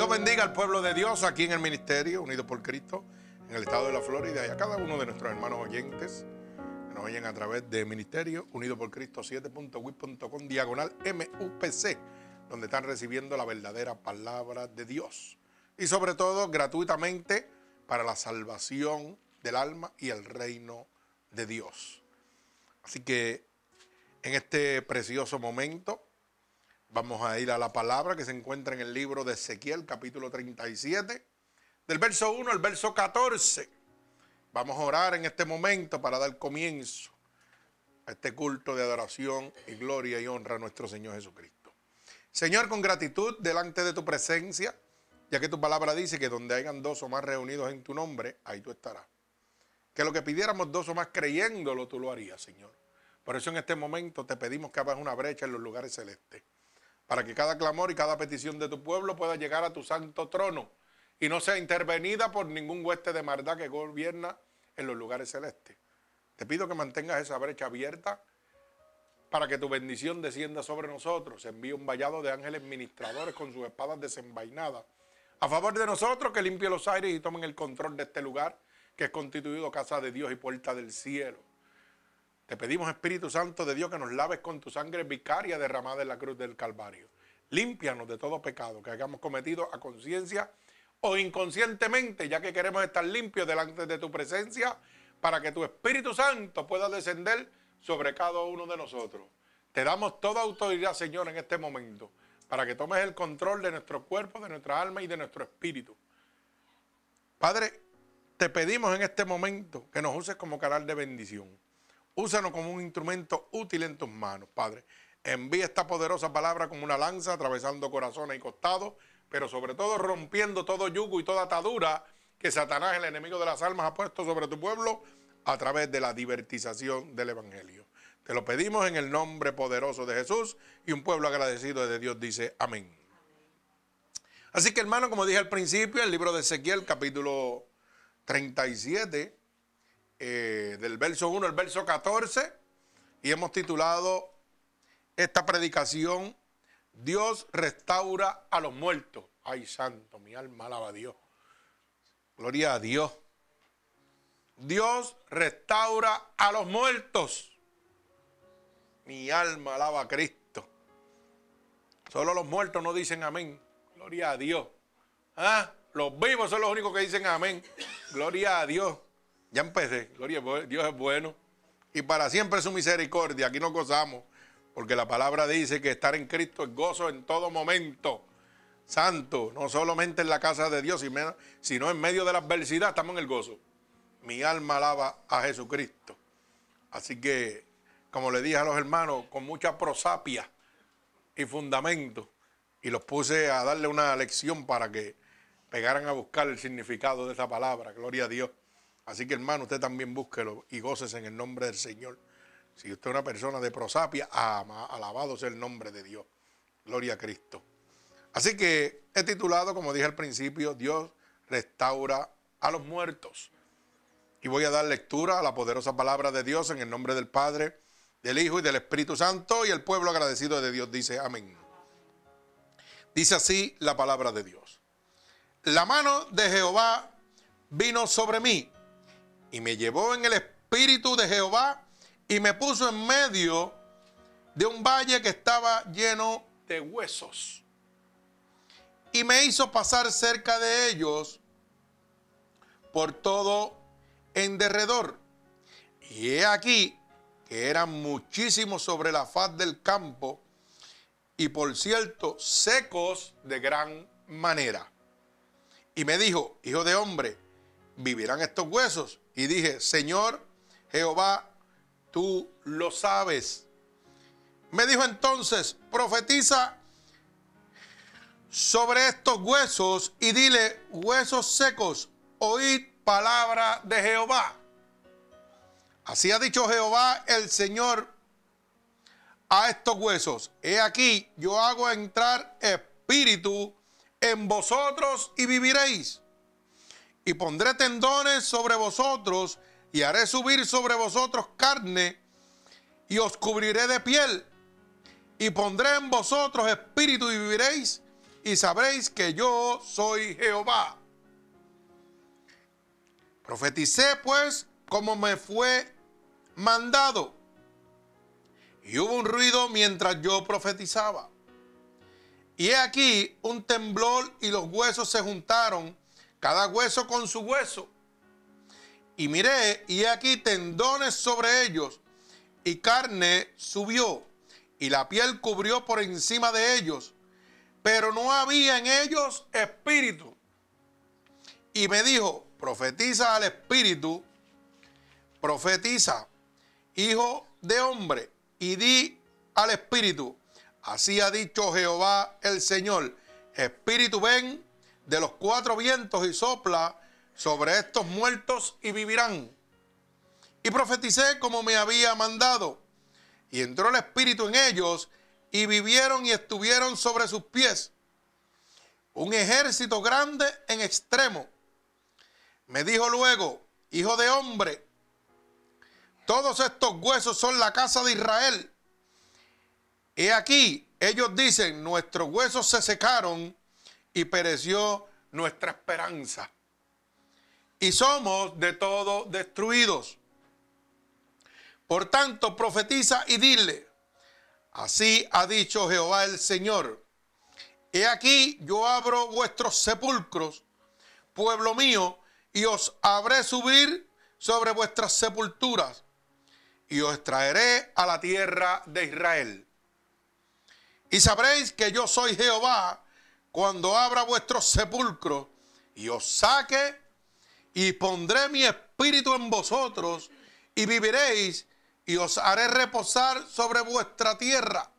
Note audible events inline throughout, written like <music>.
Dios bendiga al pueblo de Dios aquí en el ministerio, unido por Cristo, en el estado de la Florida y a cada uno de nuestros hermanos oyentes que nos oyen a través de Ministerio Unido por Cristo 7.wit.com diagonal MUPC, donde están recibiendo la verdadera palabra de Dios. Y sobre todo gratuitamente para la salvación del alma y el reino de Dios. Así que en este precioso momento vamos a ir a la palabra que se encuentra en el libro de Ezequiel capítulo 37, del verso 1 al verso 14. Vamos a orar en este momento para dar comienzo a este culto de adoración y gloria y honra a nuestro Señor Jesucristo. Señor, con gratitud delante de tu presencia, ya que tu palabra dice que donde hayan dos o más reunidos en tu nombre, ahí tú estarás. Que lo que pidiéramos dos o más creyéndolo, tú lo harías, Señor. Por eso en este momento te pedimos que hagas una brecha en los lugares celestes, para que cada clamor y cada petición de tu pueblo pueda llegar a tu santo trono y no sea intervenida por ningún hueste de maldad que gobierna en los lugares celestes. Te pido que mantengas esa brecha abierta para que tu bendición descienda sobre nosotros. Envíe un vallado de ángeles ministradores con sus espadas desenvainadas a favor de nosotros, que limpie los aires y tomen el control de este lugar que es constituido casa de Dios y puerta del cielo. Te pedimos, Espíritu Santo de Dios, que nos laves con tu sangre vicaria derramada en la cruz del Calvario. Límpianos de todo pecado que hayamos cometido a conciencia o inconscientemente, ya que queremos estar limpios delante de tu presencia, para que tu Espíritu Santo pueda descender sobre cada uno de nosotros. Te damos toda autoridad, Señor, en este momento, para que tomes el control de nuestro cuerpo, de nuestra alma y de nuestro espíritu. Padre, te pedimos en este momento que nos uses como canal de bendición. Úsanos como un instrumento útil en tus manos, Padre. Envía esta poderosa palabra como una lanza atravesando corazones y costados, pero sobre todo rompiendo todo yugo y toda atadura que Satanás, el enemigo de las almas, ha puesto sobre tu pueblo a través de la divertización del Evangelio. Te lo pedimos en el nombre poderoso de Jesús y un pueblo agradecido de Dios dice amén. Así que hermano, como dije al principio, el libro de Ezequiel capítulo 37, eh, del verso 1 al verso 14, y hemos titulado esta predicación, Dios restaura a los muertos. Ay, santo, mi alma alaba a Dios. Gloria a Dios. Dios restaura a los muertos. Mi alma alaba a Cristo. Solo los muertos no dicen amén. Gloria a Dios. ¿Ah? Los vivos son los únicos que dicen amén. Gloria a Dios. Ya empecé. Gloria a Dios es bueno. Y para siempre su misericordia. Aquí nos gozamos. Porque la palabra dice que estar en Cristo es gozo en todo momento. Santo, no solamente en la casa de Dios, sino en medio de la adversidad estamos en el gozo. Mi alma alaba a Jesucristo. Así que, como le dije a los hermanos, con mucha prosapia y fundamento, y los puse a darle una lección para que pegaran a buscar el significado de esa palabra, gloria a Dios. Así que hermano, usted también búsquelo y gócese en el nombre del Señor. Si usted es una persona de prosapia, alabado sea el nombre de Dios. Gloria a Cristo. Así que he titulado, como dije al principio, Dios restaura a los muertos. Y voy a dar lectura a la poderosa palabra de Dios en el nombre del Padre, del Hijo y del Espíritu Santo. Y el pueblo agradecido de Dios dice amén. Dice así la palabra de Dios la mano de Jehová vino sobre mí y me llevó en el espíritu de Jehová y me puso en medio de un valle que estaba lleno de huesos. Y me hizo pasar cerca de ellos por todo en derredor. Y he aquí que eran muchísimos sobre la faz del campo y por cierto secos de gran manera. Y me dijo, hijo de hombre, ¿vivirán estos huesos? Y dije, Señor Jehová, tú lo sabes. Me dijo entonces, profetiza sobre estos huesos y dile, huesos secos, oíd palabra de Jehová. Así ha dicho Jehová el Señor a estos huesos. He aquí, yo hago entrar espíritu en vosotros y viviréis. Y pondré tendones sobre vosotros y haré subir sobre vosotros carne y os cubriré de piel. Y pondré en vosotros espíritu y viviréis y sabréis que yo soy Jehová. Profeticé pues como me fue mandado. Y hubo un ruido mientras yo profetizaba. Y he aquí un temblor y los huesos se juntaron, cada hueso con su hueso. Y miré, y aquí tendones sobre ellos, y carne subió, y la piel cubrió por encima de ellos, pero no había en ellos espíritu. Y me dijo, profetiza al espíritu, profetiza, hijo de hombre, y di al espíritu, así ha dicho Jehová el Señor, espíritu ven de los cuatro vientos y sopla sobre estos muertos y vivirán. Y profeticé como me había mandado, y entró el espíritu en ellos, y vivieron y estuvieron sobre sus pies. Un ejército grande en extremo. Me dijo luego, hijo de hombre, todos estos huesos son la casa de Israel. He aquí, ellos dicen, nuestros huesos se secaron y pereció nuestra esperanza. Y somos de todo destruidos. Por tanto, profetiza y dile, así ha dicho Jehová el Señor. He aquí, yo abro vuestros sepulcros, pueblo mío, y os haré subir sobre vuestras sepulturas y os traeré a la tierra de Israel. Y sabréis que yo soy Jehová cuando abra vuestros sepulcros y os saque y pondré mi espíritu en vosotros y viviréis y os haré reposar sobre vuestra tierra.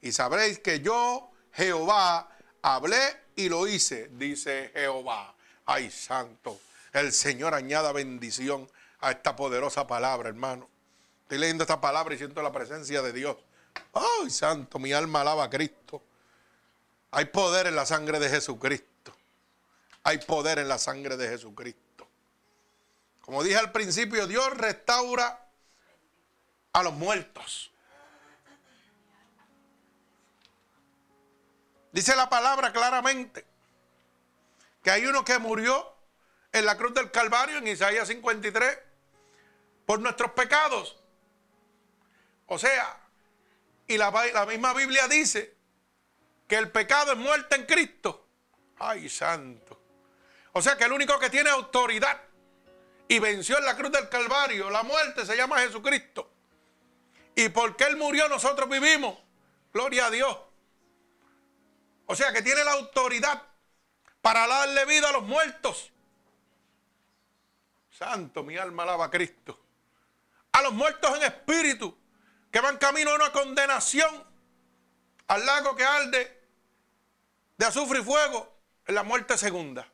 Y sabréis que yo, Jehová, hablé y lo hice, dice Jehová. Ay, santo, el Señor añada bendición a esta poderosa palabra, hermano. Estoy leyendo esta palabra y siento la presencia de Dios. ¡Ay, santo! Mi alma alaba a Cristo. Hay poder en la sangre de Jesucristo. Hay poder en la sangre de Jesucristo. Como dije al principio, Dios restaura a los muertos. Dice la palabra claramente que hay uno que murió en la cruz del Calvario en Isaías 53 por nuestros pecados. O sea, y la, misma Biblia dice que el pecado es muerte en Cristo. Ay, santo. O sea que el único que tiene autoridad y venció en la cruz del Calvario la muerte se llama Jesucristo. Y porque Él murió nosotros vivimos. Gloria a Dios. O sea que tiene la autoridad para darle vida a los muertos. Santo, mi alma alaba a Cristo. A los muertos en espíritu que van camino a una condenación al lago que arde de azufre y fuego en la muerte segunda.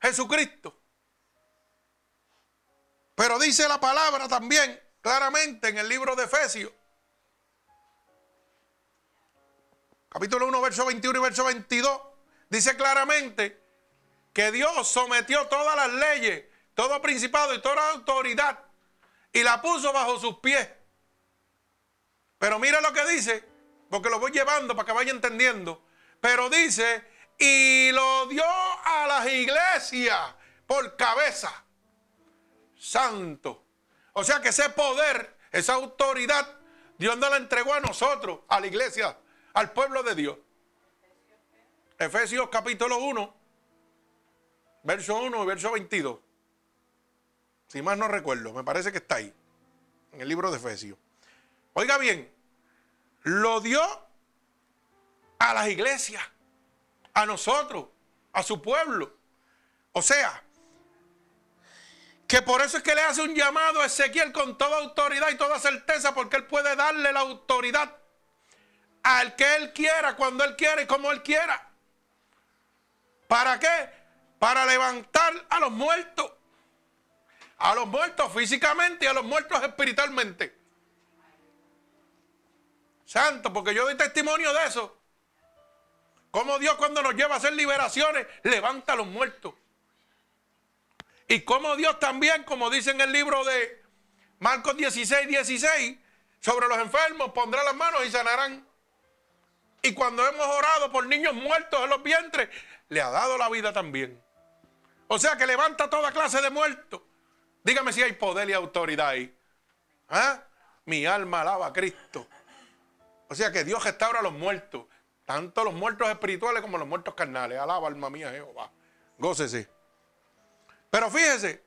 Jesucristo. Pero dice la palabra también claramente en el libro de Efesios, capítulo 1, verso 21 y verso 22, dice claramente que Dios sometió todas las leyes, todo principado y toda autoridad y la puso bajo sus pies pero mira lo que dice, porque lo voy llevando para que vaya entendiendo. Pero dice, y lo dio a las iglesias por cabeza. Santo. O sea que ese poder, esa autoridad, Dios no la entregó a nosotros, a la iglesia, al pueblo de Dios. Efesios capítulo 1, verso 1 y verso 22. Si más no recuerdo, me parece que está ahí, en el libro de Efesios. Oiga bien, lo dio a las iglesias, a nosotros, a su pueblo. O sea, que por eso es que le hace un llamado a Ezequiel con toda autoridad y toda certeza, porque él puede darle la autoridad al que él quiera, cuando él quiera y como él quiera. ¿Para qué? Para levantar a los muertos. A los muertos físicamente y a los muertos espiritualmente. Santo, porque yo doy testimonio de eso. Cómo Dios cuando nos lleva a hacer liberaciones, levanta a los muertos. Y cómo Dios también, como dice en el libro de Marcos 16, 16, sobre los enfermos pondrá las manos y sanarán. Y cuando hemos orado por niños muertos en los vientres, le ha dado la vida también. O sea que levanta toda clase de muertos. Dígame si hay poder y autoridad ahí. ¿Ah? Mi alma alaba a Cristo. O sea que Dios restaura a los muertos. Tanto los muertos espirituales como los muertos carnales. Alaba alma mía Jehová. Gócese. Pero fíjese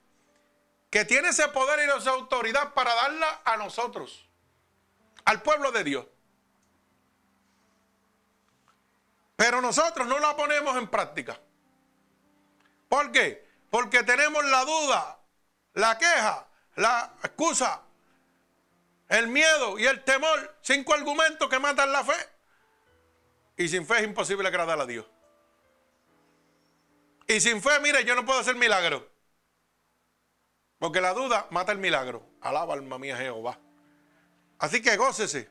que tiene ese poder y esa autoridad para darla a nosotros. Al pueblo de Dios. Pero nosotros no la ponemos en práctica. ¿Por qué? Porque tenemos la duda, la queja, la excusa, el miedo y el temor. Cinco argumentos que matan la fe. Y sin fe es imposible agradar a Dios. Y sin fe, mire, yo no puedo hacer milagro. Porque la duda mata el milagro. Alaba alma mía Jehová. Así que gócese.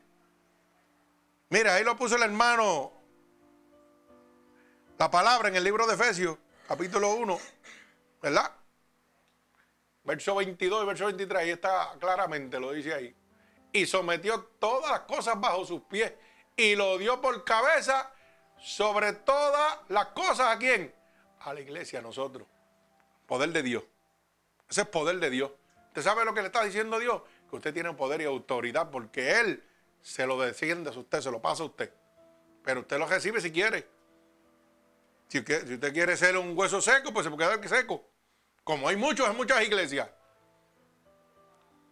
Mira, ahí lo puso el hermano la palabra en el libro de Efesios, capítulo 1, ¿verdad? Verso 22 y verso 23, ahí está claramente, lo dice ahí. Y sometió todas las cosas bajo sus pies y lo dio por cabeza sobre todas las cosas a quién? A la iglesia, a nosotros. Poder de Dios. Ese es poder de Dios. ¿Usted sabe lo que le está diciendo Dios? Que usted tiene poder y autoridad porque Él se lo desciende a usted, se lo pasa a usted. Pero usted lo recibe si quiere. Si usted, quiere ser un hueso seco, pues se puede quedar seco. Como hay muchos en muchas iglesias.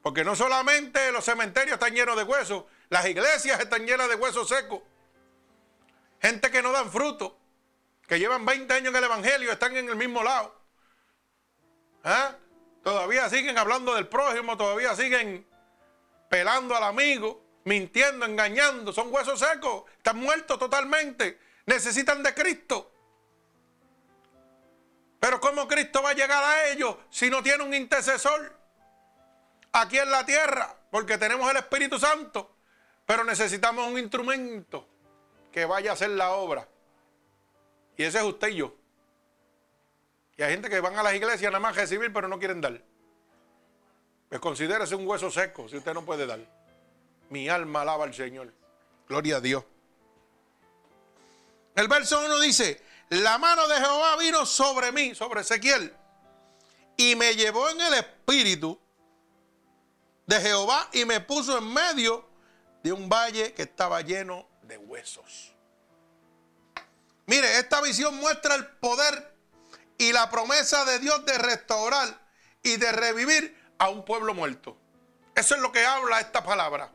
Porque no solamente los cementerios están llenos de huesos, las iglesias están llenas de huesos secos. Gente que no dan fruto, que llevan 20 años en el Evangelio, están en el mismo lado. ¿Ah? Todavía siguen hablando del prójimo, todavía siguen pelando al amigo, mintiendo, engañando. Son huesos secos, están muertos totalmente. Necesitan de Cristo. Pero ¿cómo Cristo va a llegar a ellos si no tiene un intercesor aquí en la tierra? Porque tenemos el Espíritu Santo, pero necesitamos un instrumento que vaya a hacer la obra. Y ese es usted y yo. Y hay gente que van a las iglesias nada más a recibir, pero no quieren dar. Pues considérese un hueso seco si usted no puede dar. Mi alma alaba al Señor. Gloria a Dios. El verso 1 dice, la mano de Jehová vino sobre mí, sobre Ezequiel, y me llevó en el espíritu de Jehová y me puso en medio de un valle que estaba lleno de huesos. Mire, esta visión muestra el poder y la promesa de Dios de restaurar y de revivir a un pueblo muerto. Eso es lo que habla esta palabra.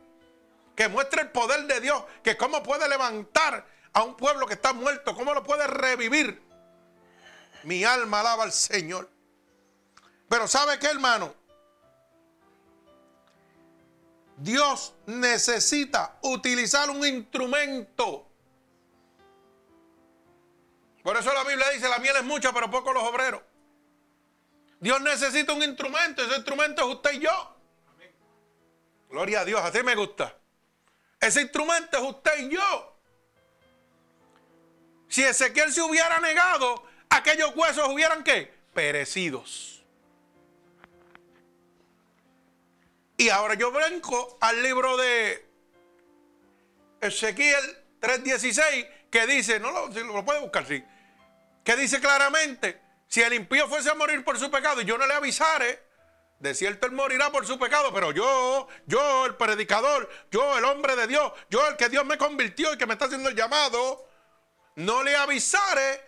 Que muestra el poder de Dios, que cómo puede levantar a un pueblo que está muerto? ¿Cómo lo puede revivir? Mi alma alaba al Señor. Pero ¿sabe qué, hermano? Dios necesita utilizar un instrumento. Por eso la Biblia dice, la miel es mucha, pero poco los obreros. Dios necesita un instrumento, ese instrumento es usted y yo. Gloria a Dios, así me gusta. Ese instrumento es usted y yo. Si Ezequiel se hubiera negado, aquellos huesos hubieran qué? Perecidos. Y ahora yo brinco al libro de Ezequiel 3:16 que dice, no lo, lo puede buscar, sí, que dice claramente, si el impío fuese a morir por su pecado y yo no le avisare, de cierto él morirá por su pecado, pero yo, yo el predicador, yo el hombre de Dios, yo el que Dios me convirtió y que me está haciendo el llamado, no le avisare,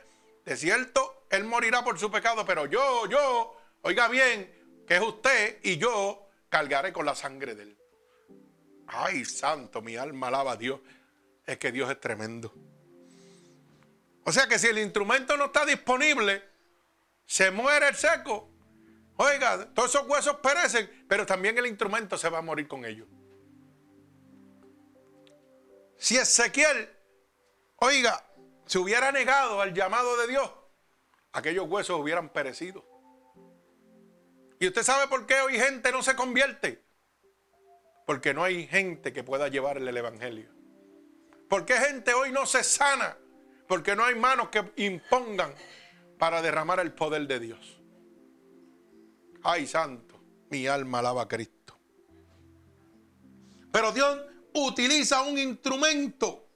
de cierto, él morirá por su pecado, pero yo, yo, oiga bien, que es usted y yo cargaré con la sangre de él. Ay, santo, mi alma alaba a Dios. Es que Dios es tremendo. O sea que si el instrumento no está disponible, se muere el seco. Oiga, todos esos huesos perecen, pero también el instrumento se va a morir con ellos. Si Ezequiel, oiga, se hubiera negado al llamado de Dios, aquellos huesos hubieran perecido. ¿Y usted sabe por qué hoy gente no se convierte? Porque no hay gente que pueda llevarle el Evangelio. ¿Por qué gente hoy no se sana? Porque no hay manos que impongan para derramar el poder de Dios. Ay, santo, mi alma alaba a Cristo. Pero Dios utiliza un instrumento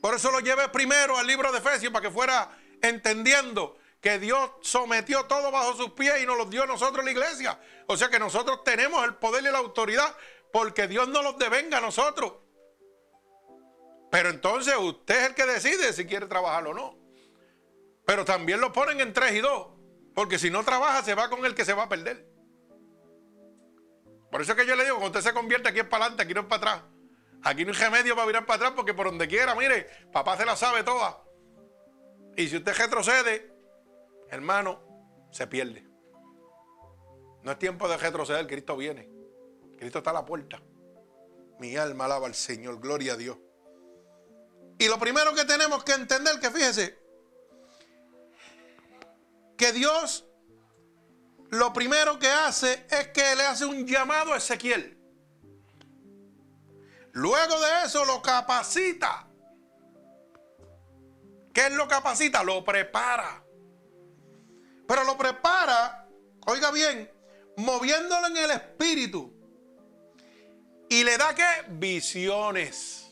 Por eso lo llevé primero al libro de Efesios para que fuera entendiendo que Dios sometió todo bajo sus pies y nos los dio a nosotros la iglesia. O sea que nosotros tenemos el poder y la autoridad porque Dios no los devenga a nosotros. Pero entonces usted es el que decide si quiere trabajar o no. Pero también lo ponen en 3 y 2. Porque si no trabaja, se va con el que se va a perder. Por eso es que yo le digo, cuando usted se convierte aquí es para adelante, aquí no es para atrás. Aquí no hay remedio para virar para atrás porque por donde quiera, mire, papá se la sabe toda. Y si usted retrocede, hermano, se pierde. No es tiempo de retroceder, Cristo viene. Cristo está a la puerta. Mi alma alaba al Señor, gloria a Dios. Y lo primero que tenemos que entender, que fíjese, que Dios lo primero que hace es que le hace un llamado a Ezequiel. Luego de eso lo capacita. ¿Qué es lo capacita? Lo prepara. Pero lo prepara, oiga bien, moviéndolo en el espíritu. Y le da que visiones.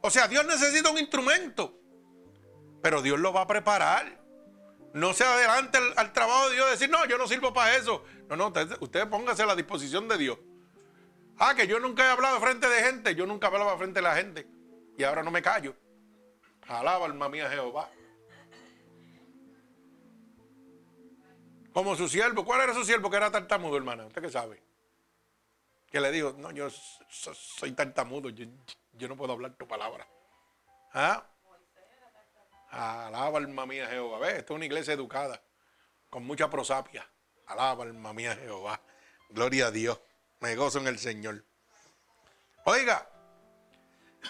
O sea, Dios necesita un instrumento. Pero Dios lo va a preparar. No se adelante al, trabajo de Dios decir, no, yo no sirvo para eso. No, no, usted, póngase a la disposición de Dios. Ah, que yo nunca he hablado frente de gente. Yo nunca hablaba frente de la gente. Y ahora no me callo. Alaba alma mía Jehová. Como su siervo. ¿Cuál era su siervo que era tartamudo, hermana? ¿Usted qué sabe? Que le dijo, no, yo soy tartamudo. Yo, yo no puedo hablar tu palabra. ¿Ah? Alaba alma mía Jehová. Ve, esta es una iglesia educada, con mucha prosapia. Alaba alma mía Jehová. Gloria a Dios. Me gozo en el Señor. Oiga,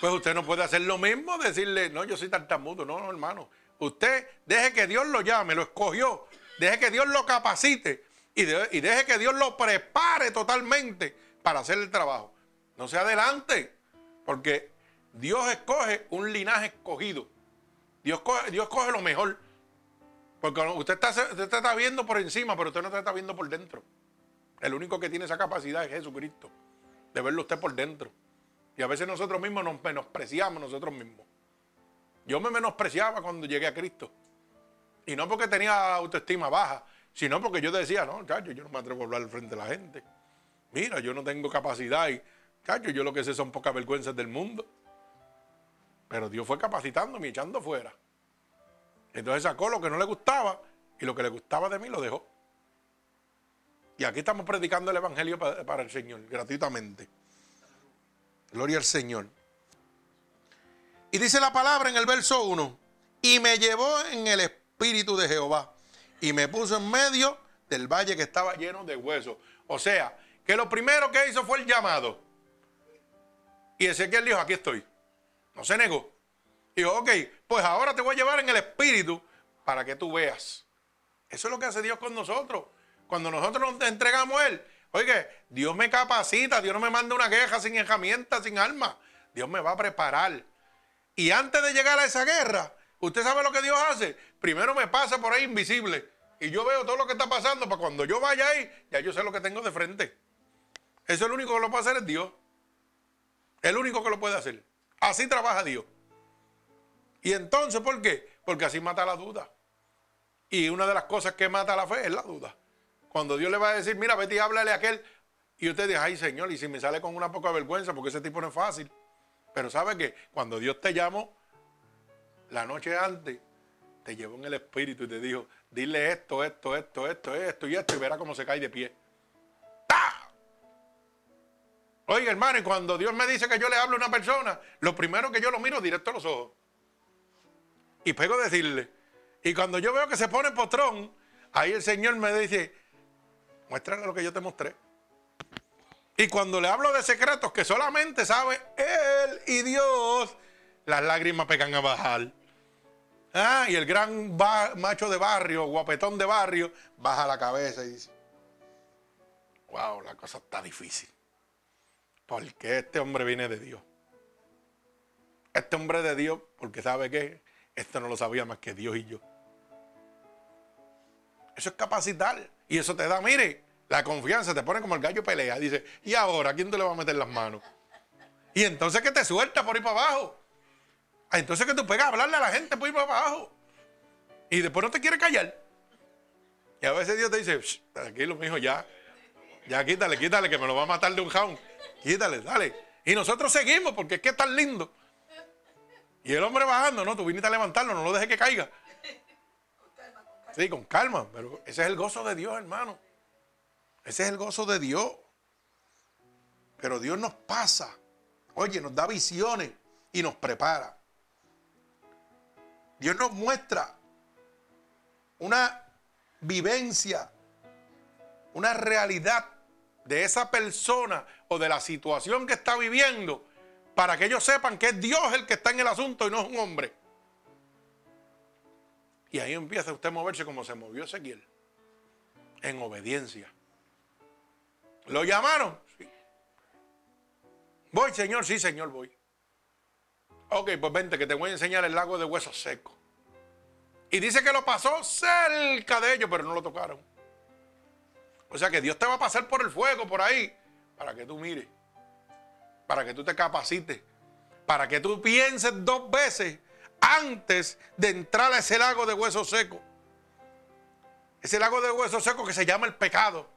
pues usted no puede hacer lo mismo, decirle, no, yo soy tartamudo. No, no, hermano. Usted deje que Dios lo llame, lo escogió. Deje que Dios lo capacite y, deje que Dios lo prepare totalmente para hacer el trabajo. No se adelante, porque Dios escoge un linaje escogido. Dios coge, Dios coge lo mejor. Porque usted está, está viendo por encima, pero usted no está viendo por dentro. El único que tiene esa capacidad es Jesucristo. De verlo usted por dentro. Y a veces nosotros mismos nos menospreciamos nosotros mismos. Yo me menospreciaba cuando llegué a Cristo. Y no porque tenía autoestima baja, sino porque yo decía, no, chacho, yo no me atrevo a hablar frente de la gente. Mira, yo no tengo capacidad y, chacho, yo lo que sé son pocas vergüenzas del mundo. Pero Dios fue capacitándome y echando fuera. Entonces sacó lo que no le gustaba y lo que le gustaba de mí lo dejó. Y aquí estamos predicando el Evangelio para, el Señor, gratuitamente. Gloria al Señor. Y dice la palabra en el verso 1, y me llevó en el espíritu de Jehová y me puso en medio del valle que estaba lleno de huesos. O sea, que lo primero que hizo fue el llamado. Y Ezequiel dijo, aquí estoy. No se negó. Dijo, ok, pues ahora te voy a llevar en el espíritu para que tú veas. Eso es lo que hace Dios con nosotros. Cuando nosotros nos entregamos a Él, oye, Dios me capacita, Dios no me manda una queja sin herramientas, sin alma. Dios me va a preparar. Y antes de llegar a esa guerra, ¿usted sabe lo que Dios hace? Primero me pasa por ahí invisible. Y yo veo todo lo que está pasando para cuando yo vaya ahí, ya yo sé lo que tengo de frente. Eso es lo único que lo puede hacer es Dios. El único que lo puede hacer. Así trabaja Dios. Y entonces, ¿por qué? Porque así mata la duda. Y una de las cosas que mata la fe es la duda. Cuando Dios le va a decir, mira, vete y háblale a aquel. Y usted dice, ay Señor, y si me sale con una poca vergüenza, porque ese tipo no es fácil. Pero sabe que cuando Dios te llamó, la noche antes, te llevó en el espíritu y te dijo, dile esto, esto, esto, esto, esto y esto, y verá cómo se cae de pie. Oiga, hermano, y cuando Dios me dice que yo le hablo a una persona, lo primero que yo lo miro directo a los ojos. Y pego a decirle. Y cuando yo veo que se pone potrón, ahí el Señor me dice, muéstrale lo que yo te mostré. Y cuando le hablo de secretos que solamente sabe Él y Dios, las lágrimas pegan a bajar. Ah, y el gran macho de barrio, guapetón de barrio, baja la cabeza y dice, wow, la cosa está difícil. Porque este hombre viene de Dios. Este hombre de Dios, porque sabe que esto no lo sabía más que Dios y yo. Eso es capacitar. Y eso te da, mire, la confianza, te pone como el gallo pelea. Dice, ¿y ahora quién te le va a meter las manos? Y entonces que te suelta por ir para abajo. Ah, entonces que tú a hablarle a la gente por ir para abajo. Y después no te quiere callar. Y a veces Dios te dice, tranquilo, mi hijo, ya. Ya quítale, quítale, que me lo va a matar de un jaun. Quítale, dale. Y nosotros seguimos porque es que es tan lindo. Y el hombre bajando, no, tú viniste a levantarlo, no lo dejes que caiga. Sí, con calma, pero ese es el gozo de Dios, hermano. Ese es el gozo de Dios. Pero Dios nos pasa, oye, nos da visiones y nos prepara. Dios nos muestra una vivencia, una realidad de esa persona o de la situación que está viviendo para que ellos sepan que es Dios el que está en el asunto y no es un hombre. Y ahí empieza usted a moverse como se movió Ezequiel, en obediencia. ¿Lo llamaron? Sí. Voy, Señor, sí, Señor, voy. Ok, pues vente, que te voy a enseñar el lago de huesos secos. Y dice que lo pasó cerca de ellos, pero no lo tocaron. O sea que Dios te va a pasar por el fuego, por ahí, para que tú mires, para que tú te capacites, para que tú pienses dos veces antes de entrar a ese lago de huesos secos. Ese lago de huesos secos que se llama el pecado.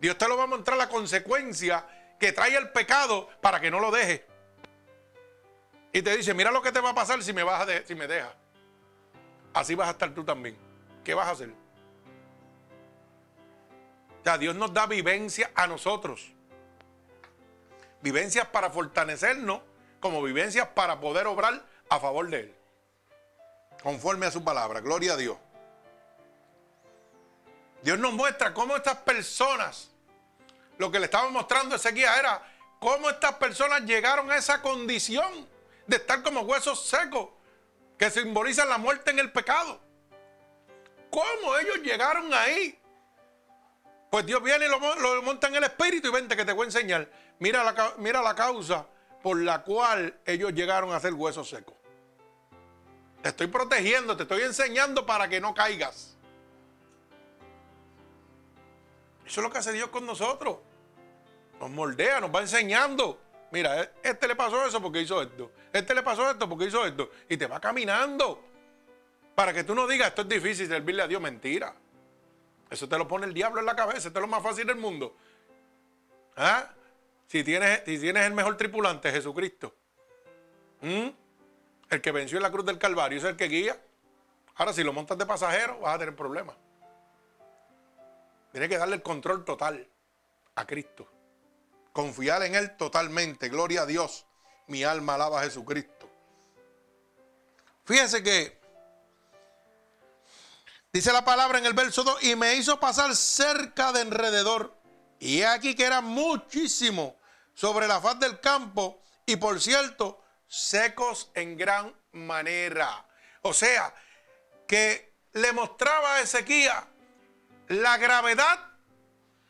Dios te lo va a mostrar la consecuencia que trae el pecado para que no lo dejes. Y te dice, mira lo que te va a pasar si me, a dejas. Así vas a estar tú también. ¿Qué vas a hacer? Sea, Dios nos da vivencia a nosotros. Vivencias para fortalecernos, como vivencias para poder obrar a favor de Él conforme a su palabra. Gloria a Dios. Dios nos muestra cómo estas personas, lo que le estaba mostrando ese guía era cómo estas personas llegaron a esa condición de estar como huesos secos, que simbolizan la muerte en el pecado. ¿Cómo ellos llegaron ahí? Pues Dios viene y lo, monta en el espíritu y vente que te voy a enseñar. Mira la, mira la causa por la cual ellos llegaron a ser huesos secos. Te estoy protegiendo, te estoy enseñando para que no caigas. Eso es lo que hace Dios con nosotros. Nos moldea, nos va enseñando. Mira, e-, este le pasó eso porque hizo esto. Este le pasó esto porque hizo esto. Y te va caminando. Para que tú no digas, esto es difícil servirle a Dios. Mentira. Eso te lo pone el diablo en la cabeza. Esto es lo más fácil del mundo. ¿Ah? Si tienes, si tienes el mejor tripulante, Jesucristo. ¿Mm? El que venció en la cruz del Calvario es el que guía. Ahora, si lo montas de pasajero, vas a tener problemas. Tienes que darle el control total a Cristo. Confiar en Él totalmente. Gloria a Dios. Mi alma alaba a Jesucristo. Fíjense que dice la palabra en el verso 2, y me hizo pasar cerca de alrededor. Y aquí que era muchísimo sobre la faz del campo. Y por cierto, secos en gran manera. O sea, que le mostraba a Ezequiel la gravedad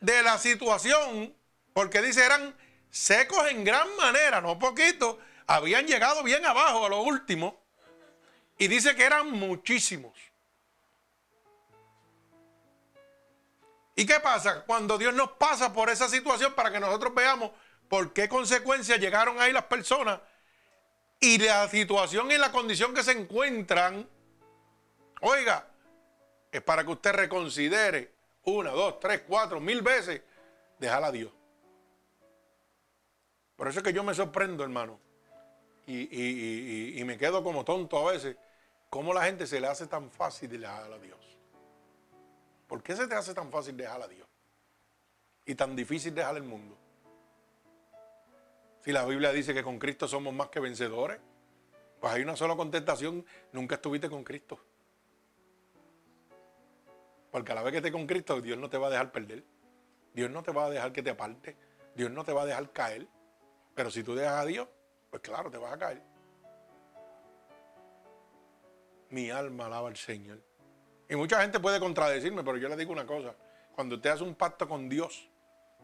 de la situación, porque dice, eran secos en gran manera, no poquito, habían llegado bien abajo a lo último, y dice que eran muchísimos. ¿Y qué pasa? Cuando Dios nos pasa por esa situación para que nosotros veamos por qué consecuencias llegaron ahí las personas, y la situación y la condición que se encuentran, oiga, es para que usted reconsidere una, dos, tres, cuatro, mil veces dejar a Dios. Por eso es que yo me sorprendo, hermano, y, me quedo como tonto a veces, cómo la gente se le hace tan fácil dejar a Dios. ¿Por qué se te hace tan fácil dejar a Dios? Y tan difícil dejar el mundo. Si la Biblia dice que con Cristo somos más que vencedores, pues hay una sola contestación, nunca estuviste con Cristo. Porque a la vez que estés con Cristo, Dios no te va a dejar perder. Dios no te va a dejar que te aparte. Dios no te va a dejar caer. Pero si tú dejas a Dios, pues claro, te vas a caer. Mi alma alaba al Señor. Y mucha gente puede contradecirme, pero yo le digo una cosa. Cuando usted hace un pacto con Dios,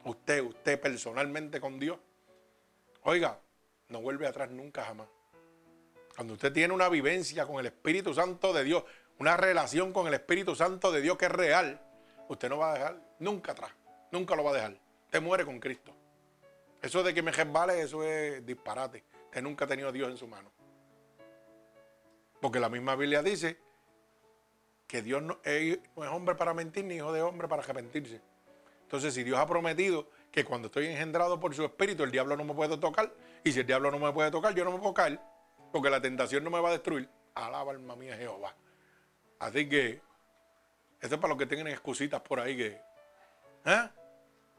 usted, usted personalmente con Dios, Oiga, no vuelve atrás nunca jamás. Cuando usted tiene una vivencia con el Espíritu Santo de Dios, una relación con el Espíritu Santo de Dios que es real, usted no va a dejar nunca atrás, nunca lo va a dejar. Usted muere con Cristo. Eso de que me resbale, eso es disparate. Usted nunca ha tenido a Dios en su mano. Porque la misma Biblia dice que Dios no es hombre para mentir ni hijo de hombre para arrepentirse. Entonces, si Dios ha prometido que cuando estoy engendrado por su espíritu, el diablo no me puede tocar, y si el diablo no me puede tocar, yo no me puedo caer, porque la tentación no me va a destruir. Alaba alma mía Jehová. Así que, esto es para los que tienen excusitas por ahí que, ¿eh?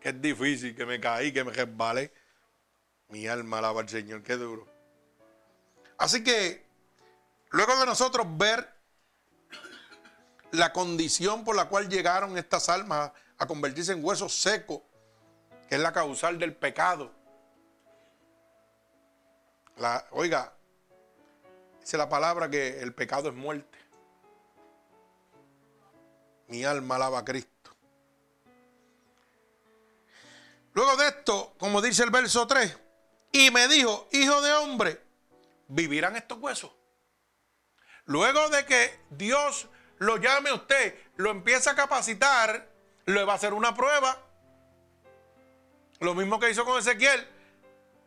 Que es difícil, que me caí, que me resbalé. Mi alma alaba al Señor, qué duro. Así que, luego de nosotros ver la condición por la cual llegaron estas almas a convertirse en huesos secos, que es la causal del pecado. Oiga, dice la palabra que el pecado es muerte. Mi alma alaba a Cristo. Luego de esto, como dice el verso 3, y me dijo, hijo de hombre, ¿vivirán estos huesos? Luego de que Dios lo llame a usted, lo empieza a capacitar, le va a hacer una prueba. Lo mismo que hizo con Ezequiel.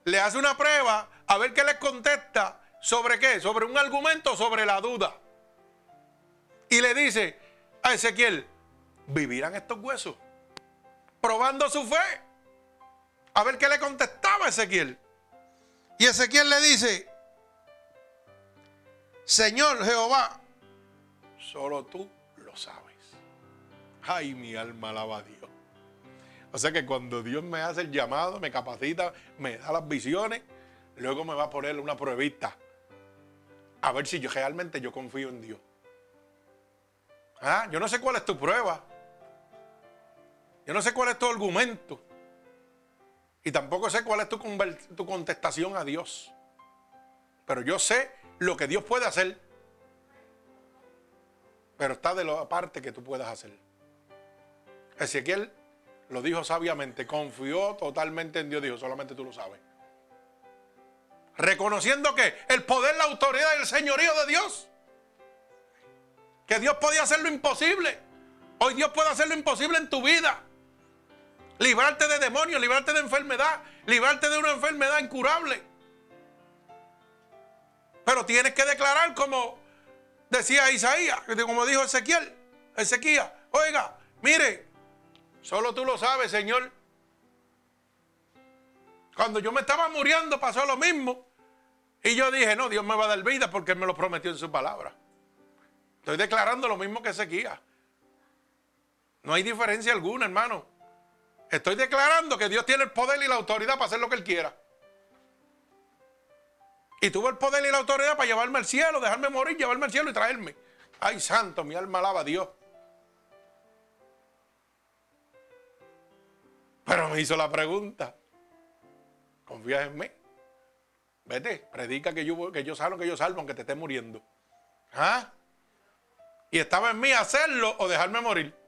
Le hace una prueba a ver qué les contesta. ¿Sobre qué? Sobre un argumento, sobre la duda. Y le dice a Ezequiel, ¿vivirán estos huesos? Probando su fe. A ver qué le contestaba Ezequiel. Y Ezequiel le dice, Señor Jehová, solo tú lo sabes. Ay, mi alma alaba a Dios. O sea que cuando Dios me hace el llamado, me capacita, me da las visiones, luego me va a poner una pruebita. A ver si yo realmente yo confío en Dios. Ah, yo no sé cuál es tu prueba. Yo no sé cuál es tu argumento. Y tampoco sé cuál es tu, tu contestación a Dios. Pero yo sé lo que Dios puede hacer. Pero está de la parte que tú puedas hacer. Ezequiel lo dijo sabiamente, confió totalmente en Dios, dijo, solamente tú lo sabes. Reconociendo que el poder, la autoridad y el señorío de Dios. Que Dios podía hacer lo imposible. Hoy Dios puede hacer lo imposible en tu vida librarte de demonios, librarte de enfermedad, librarte de una enfermedad incurable. Pero tienes que declarar como decía Isaías, como dijo Ezequiel, Ezequiel, oiga, mire, solo tú lo sabes, Señor. Cuando yo me estaba muriendo pasó lo mismo. Y yo dije, no, Dios me va a dar vida porque Él me lo prometió en su palabra. Estoy declarando lo mismo que Ezequiel. No hay diferencia alguna, hermano. Estoy declarando que Dios tiene el poder y la autoridad para hacer lo que Él quiera. Y tuvo el poder y la autoridad para llevarme al cielo, dejarme morir, llevarme al cielo y traerme. Ay, santo, mi alma alaba a Dios. Pero me hizo la pregunta. ¿Confías en mí? Vete, predica que yo, que yo salvo, que yo salvo, aunque te esté muriendo. ¿Ah? Y estaba en mí hacerlo o dejarme morir.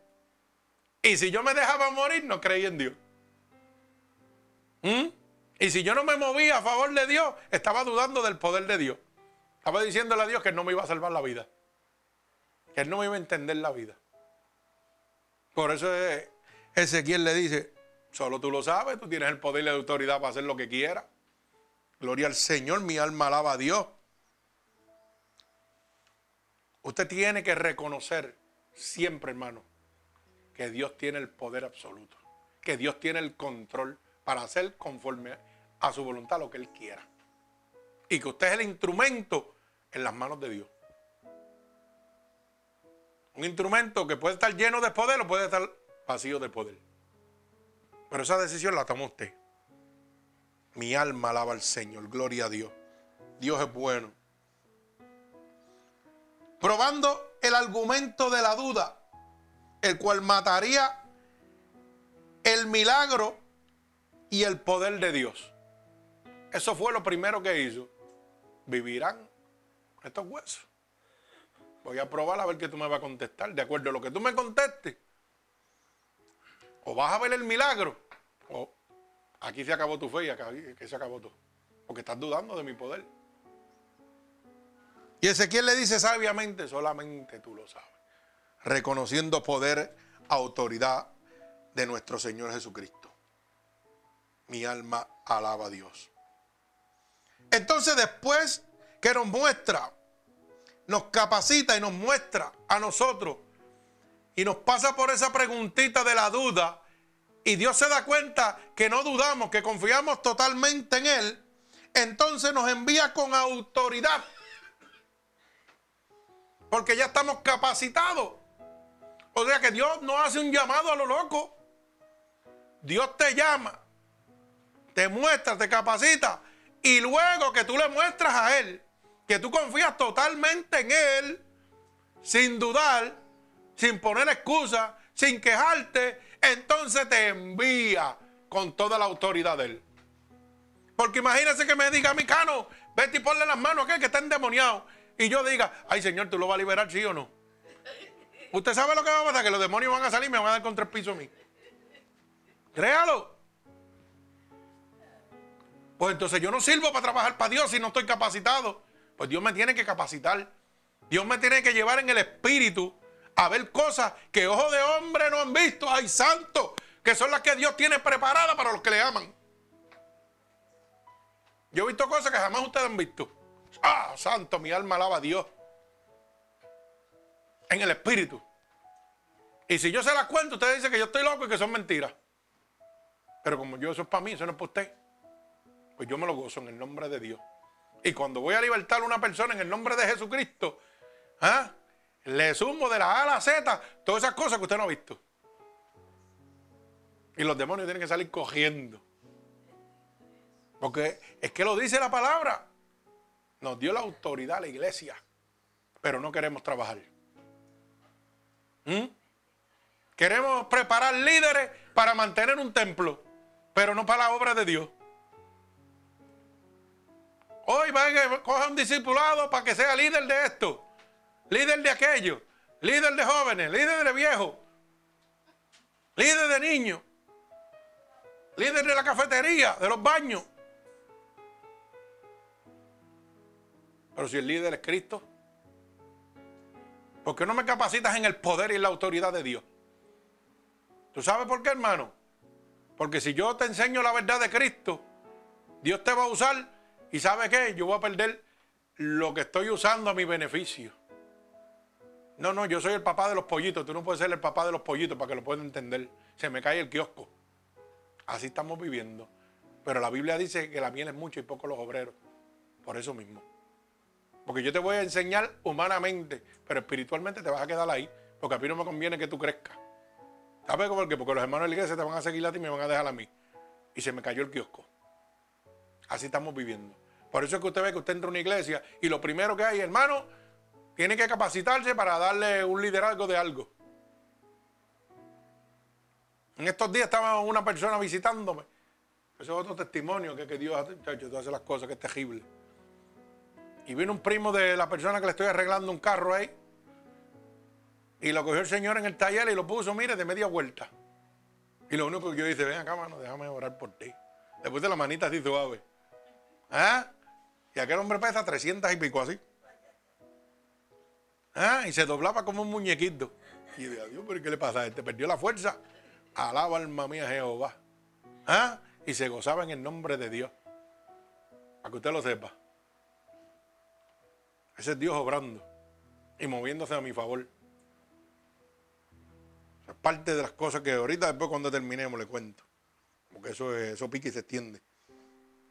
Y si yo me dejaba morir, no creía en Dios. ¿Mm? Y si yo no me movía a favor de Dios, estaba dudando del poder de Dios. Estaba diciéndole a Dios que no me iba a salvar la vida. Que Él no me iba a entender la vida. Por eso Ezequiel le dice, solo tú lo sabes, tú tienes el poder y la autoridad para hacer lo que quieras. Gloria al Señor, mi alma alaba a Dios. Usted tiene que reconocer siempre, hermano, que Dios tiene el poder absoluto, que Dios tiene el control para hacer conforme a su voluntad lo que Él quiera. Y que usted es el instrumento en las manos de Dios. Un instrumento que puede estar lleno de poder o puede estar vacío de poder. Pero esa decisión la toma usted. Mi alma alaba al Señor, gloria a Dios. Dios es bueno. Probando el argumento de la duda el cual mataría el milagro y el poder de Dios. Eso fue lo primero que hizo. Vivirán estos huesos. Voy a probar a ver qué tú me vas a contestar. De acuerdo a lo que tú me contestes. O vas a ver el milagro. O aquí se acabó tu fe y aquí se acabó todo. Porque estás dudando de mi poder. Y Ezequiel le dice sabiamente, solamente tú lo sabes reconociendo poder, autoridad de nuestro Señor Jesucristo. Mi alma alaba a Dios. Entonces después que nos muestra nos capacita y nos muestra a nosotros y nos pasa por esa preguntita de la duda y Dios se da cuenta que no dudamos, que confiamos totalmente en Él, entonces nos envía con autoridad. Porque ya estamos capacitados. O sea que Dios no hace un llamado a lo loco. Dios te llama, te muestra, te capacita. Y luego que tú le muestras a Él, que tú confías totalmente en Él, sin dudar, sin poner excusas, sin quejarte, entonces te envía con toda la autoridad de Él. Porque imagínese que me diga mi cano, vete y ponle las manos a aquel que está endemoniado. Y yo diga, ay Señor, ¿tú lo vas a liberar, sí o no? Usted sabe lo que va a pasar, que los demonios van a salir y me van a dar contra el piso a mí. Créalo. Pues entonces yo no sirvo para trabajar para Dios si no estoy capacitado. Pues Dios me tiene que capacitar. Dios me tiene que llevar en el espíritu a ver cosas que ojos de hombre no han visto. Ay, santo, que son las que Dios tiene preparadas para los que le aman. Yo he visto cosas que jamás ustedes han visto. Ah, santo, mi alma alaba a Dios. En el espíritu. Y si yo se las cuento, ustedes dicen que yo estoy loco y que son mentiras. Pero como yo, eso es para mí, eso no es para usted. Pues yo me lo gozo en el nombre de Dios. Y cuando voy a libertar a una persona en el nombre de Jesucristo, ¿ah? le sumo de la A a la Z todas esas cosas que usted no ha visto. Y los demonios tienen que salir cogiendo. Porque es que lo dice la palabra. Nos dio la autoridad a la iglesia, pero no queremos trabajar. ¿Mm? Queremos preparar líderes para mantener un templo, pero no para la obra de Dios. Hoy va a coger un discipulado para que sea líder de esto, líder de aquello, líder de jóvenes, líder de viejos, líder de niños, líder de la cafetería, de los baños. Pero si el líder es Cristo, ¿por qué no me capacitas en el poder y la autoridad de Dios? ¿Tú sabes por qué, hermano? Porque si yo te enseño la verdad de Cristo, Dios te va a usar y ¿sabe qué? Yo voy a perder lo que estoy usando a mi beneficio. No, no, yo soy el papá de los pollitos. Tú no puedes ser el papá de los pollitos para que lo puedan entender. Se me cae el kiosco. Así estamos viviendo. Pero la Biblia dice que la miel es mucho y poco los obreros. Por eso mismo. Porque yo te voy a enseñar humanamente, pero espiritualmente te vas a quedar ahí. Porque a mí no me conviene que tú crezcas. ¿Sabes por qué? Porque los hermanos de la iglesia te van a seguir a ti y me van a dejar a mí. Y se me cayó el kiosco. Así estamos viviendo. Por eso es que usted ve que usted entra a una iglesia y lo primero que hay, hermano, tiene que capacitarse para darle un liderazgo de algo. En estos días estaba una persona visitándome. Eso es otro testimonio que, que Dios ha hace las cosas, que es terrible. Y vino un primo de la persona que le estoy arreglando un carro ahí. Y lo cogió el Señor en el taller y lo puso, mire, de media vuelta. Y lo único que yo dije, ven acá, mano, déjame orar por ti. Le puse la manita así suave. ¿Ah? Y aquel hombre pesa 300 y pico así. ¿Ah? Y se doblaba como un muñequito. Y yo Dios, ¿pero qué le pasa a este? Perdió la fuerza. Alaba alma mía Jehová. ¿Ah? Y se gozaba en el nombre de Dios. Para que usted lo sepa. Ese es Dios obrando y moviéndose a mi favor. Es parte de las cosas que ahorita después cuando terminemos le cuento. Porque eso, eso pica y se extiende.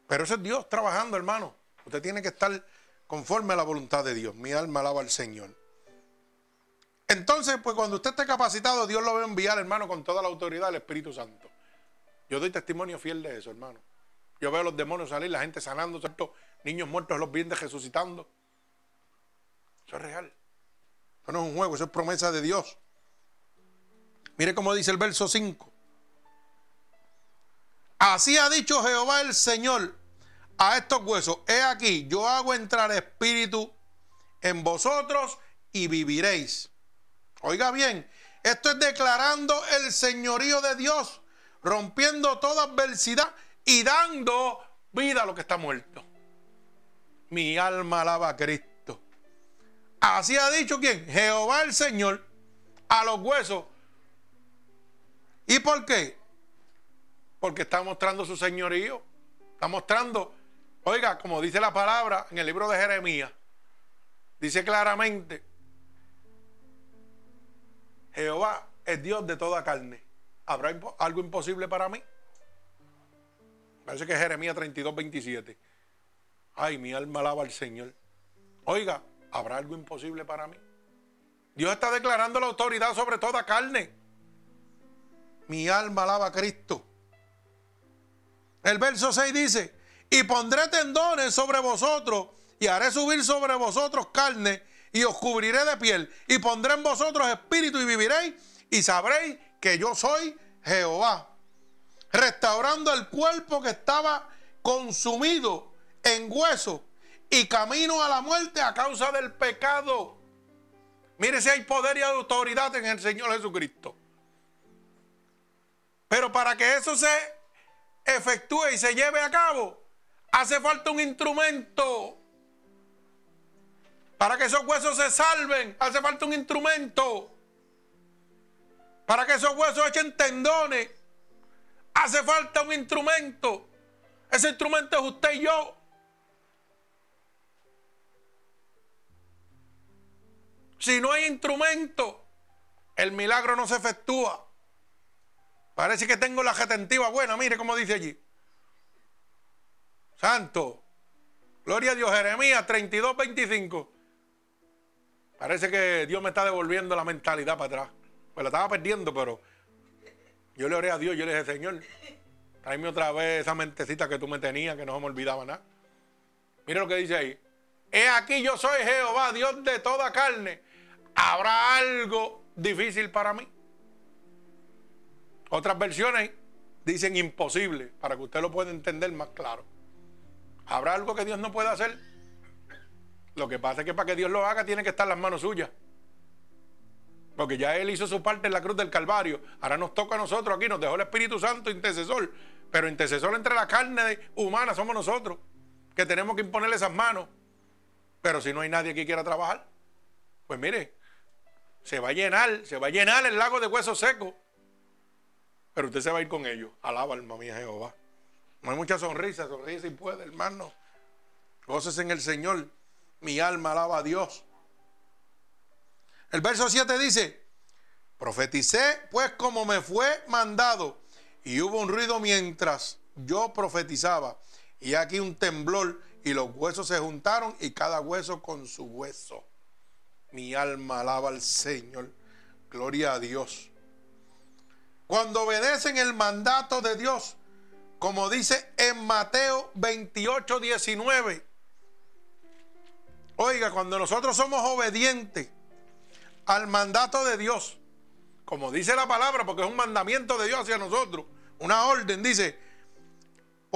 Pero ese es Dios trabajando, hermano. Usted tiene que estar conforme a la voluntad de Dios. Mi alma alaba al Señor. Entonces, pues cuando usted esté capacitado, Dios lo va a enviar, hermano, con toda la autoridad del Espíritu Santo. Yo doy testimonio fiel de eso, hermano. Yo veo a los demonios salir, la gente sanando, ¿cierto? Niños muertos los vientres resucitando. Eso es real. Eso no es un juego, eso es promesa de Dios. Mire cómo dice el verso 5. Así ha dicho Jehová el Señor a estos huesos. He aquí, yo hago entrar espíritu en vosotros y viviréis. Oiga bien, esto es declarando el señorío de Dios, rompiendo toda adversidad y dando vida a lo que está muerto. Mi alma alaba a Cristo. Así ha dicho quién? Jehová el Señor a los huesos. ¿Y por qué? Porque está mostrando su señorío. Está mostrando, oiga, como dice la palabra en el libro de Jeremías, dice claramente, Jehová es Dios de toda carne. ¿Habrá algo imposible para mí? Parece que es Jeremías 32, 27. Ay, mi alma alaba al Señor. Oiga, ¿habrá algo imposible para mí? Dios está declarando la autoridad sobre toda carne. Mi alma alaba a Cristo. El verso 6 dice, y pondré tendones sobre vosotros y haré subir sobre vosotros carne y os cubriré de piel y pondré en vosotros espíritu y viviréis y sabréis que yo soy Jehová. Restaurando el cuerpo que estaba consumido en hueso y camino a la muerte a causa del pecado. Mire si hay poder y autoridad en el Señor Jesucristo. Pero para que eso se efectúe y se lleve a cabo, hace falta un instrumento. Para que esos huesos se salven, hace falta un instrumento. Para que esos huesos echen tendones, hace falta un instrumento. Ese instrumento es usted y yo. Si no hay instrumento, el milagro no se efectúa. Parece que tengo la retentiva buena, mire cómo dice allí. Santo. Gloria a Dios, Jeremías 32, 25. Parece que Dios me está devolviendo la mentalidad para atrás. Pues la estaba perdiendo, pero yo le oré a Dios, yo le dije, Señor, tráeme otra vez esa mentecita que tú me tenías, que no me olvidaba nada. Mire lo que dice ahí. He aquí yo soy Jehová, Dios de toda carne. ¿Habrá algo difícil para mí? Otras versiones dicen imposible, para que usted lo pueda entender más claro. ¿Habrá algo que Dios no pueda hacer? Lo que pasa es que para que Dios lo haga tiene que estar en las manos suyas. Porque ya Él hizo su parte en la cruz del Calvario. Ahora nos toca a nosotros aquí, nos dejó el Espíritu Santo intercesor. Pero intercesor entre la carne humana somos nosotros, que tenemos que imponerle esas manos. Pero si no hay nadie que quiera trabajar, pues mire, se va a llenar, se va a llenar el lago de huesos secos. Pero usted se va a ir con ellos. Alaba alma mía Jehová. No hay mucha sonrisa, sonrisa si puede, hermano. Voces en el Señor. Mi alma alaba a Dios. El verso 7 dice, profeticé pues como me fue mandado. Y hubo un ruido mientras yo profetizaba. Y aquí un temblor y los huesos se juntaron y cada hueso con su hueso. Mi alma alaba al Señor. Gloria a Dios. Cuando obedecen el mandato de Dios, como dice en Mateo 28, 19. Oiga, cuando nosotros somos obedientes al mandato de Dios, como dice la palabra, porque es un mandamiento de Dios hacia nosotros, una orden, dice,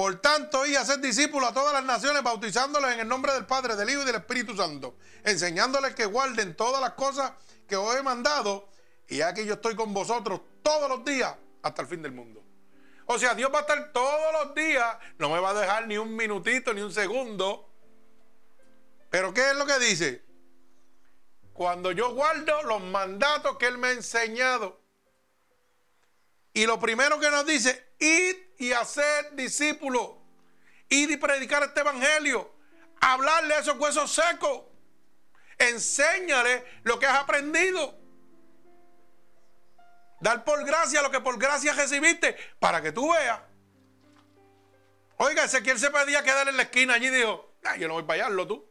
por tanto, y hacer discípulos a todas las naciones, bautizándoles en el nombre del Padre, del Hijo y del Espíritu Santo, enseñándoles que guarden todas las cosas que os he mandado, y aquí yo estoy con vosotros todos los días hasta el fin del mundo. O sea, Dios va a estar todos los días, no me va a dejar ni un minutito, ni un segundo. Pero ¿qué es lo que dice? Cuando yo guardo los mandatos que Él me ha enseñado. Y lo primero que nos dice, id y hacer discípulos. Id y predicar este evangelio. Hablarle a esos huesos secos. Enséñale lo que has aprendido. Dar por gracia lo que por gracia recibiste para que tú veas. Oiga, Ezequiel se pedía quedar en la esquina allí y dijo, yo no voy para allá, tú.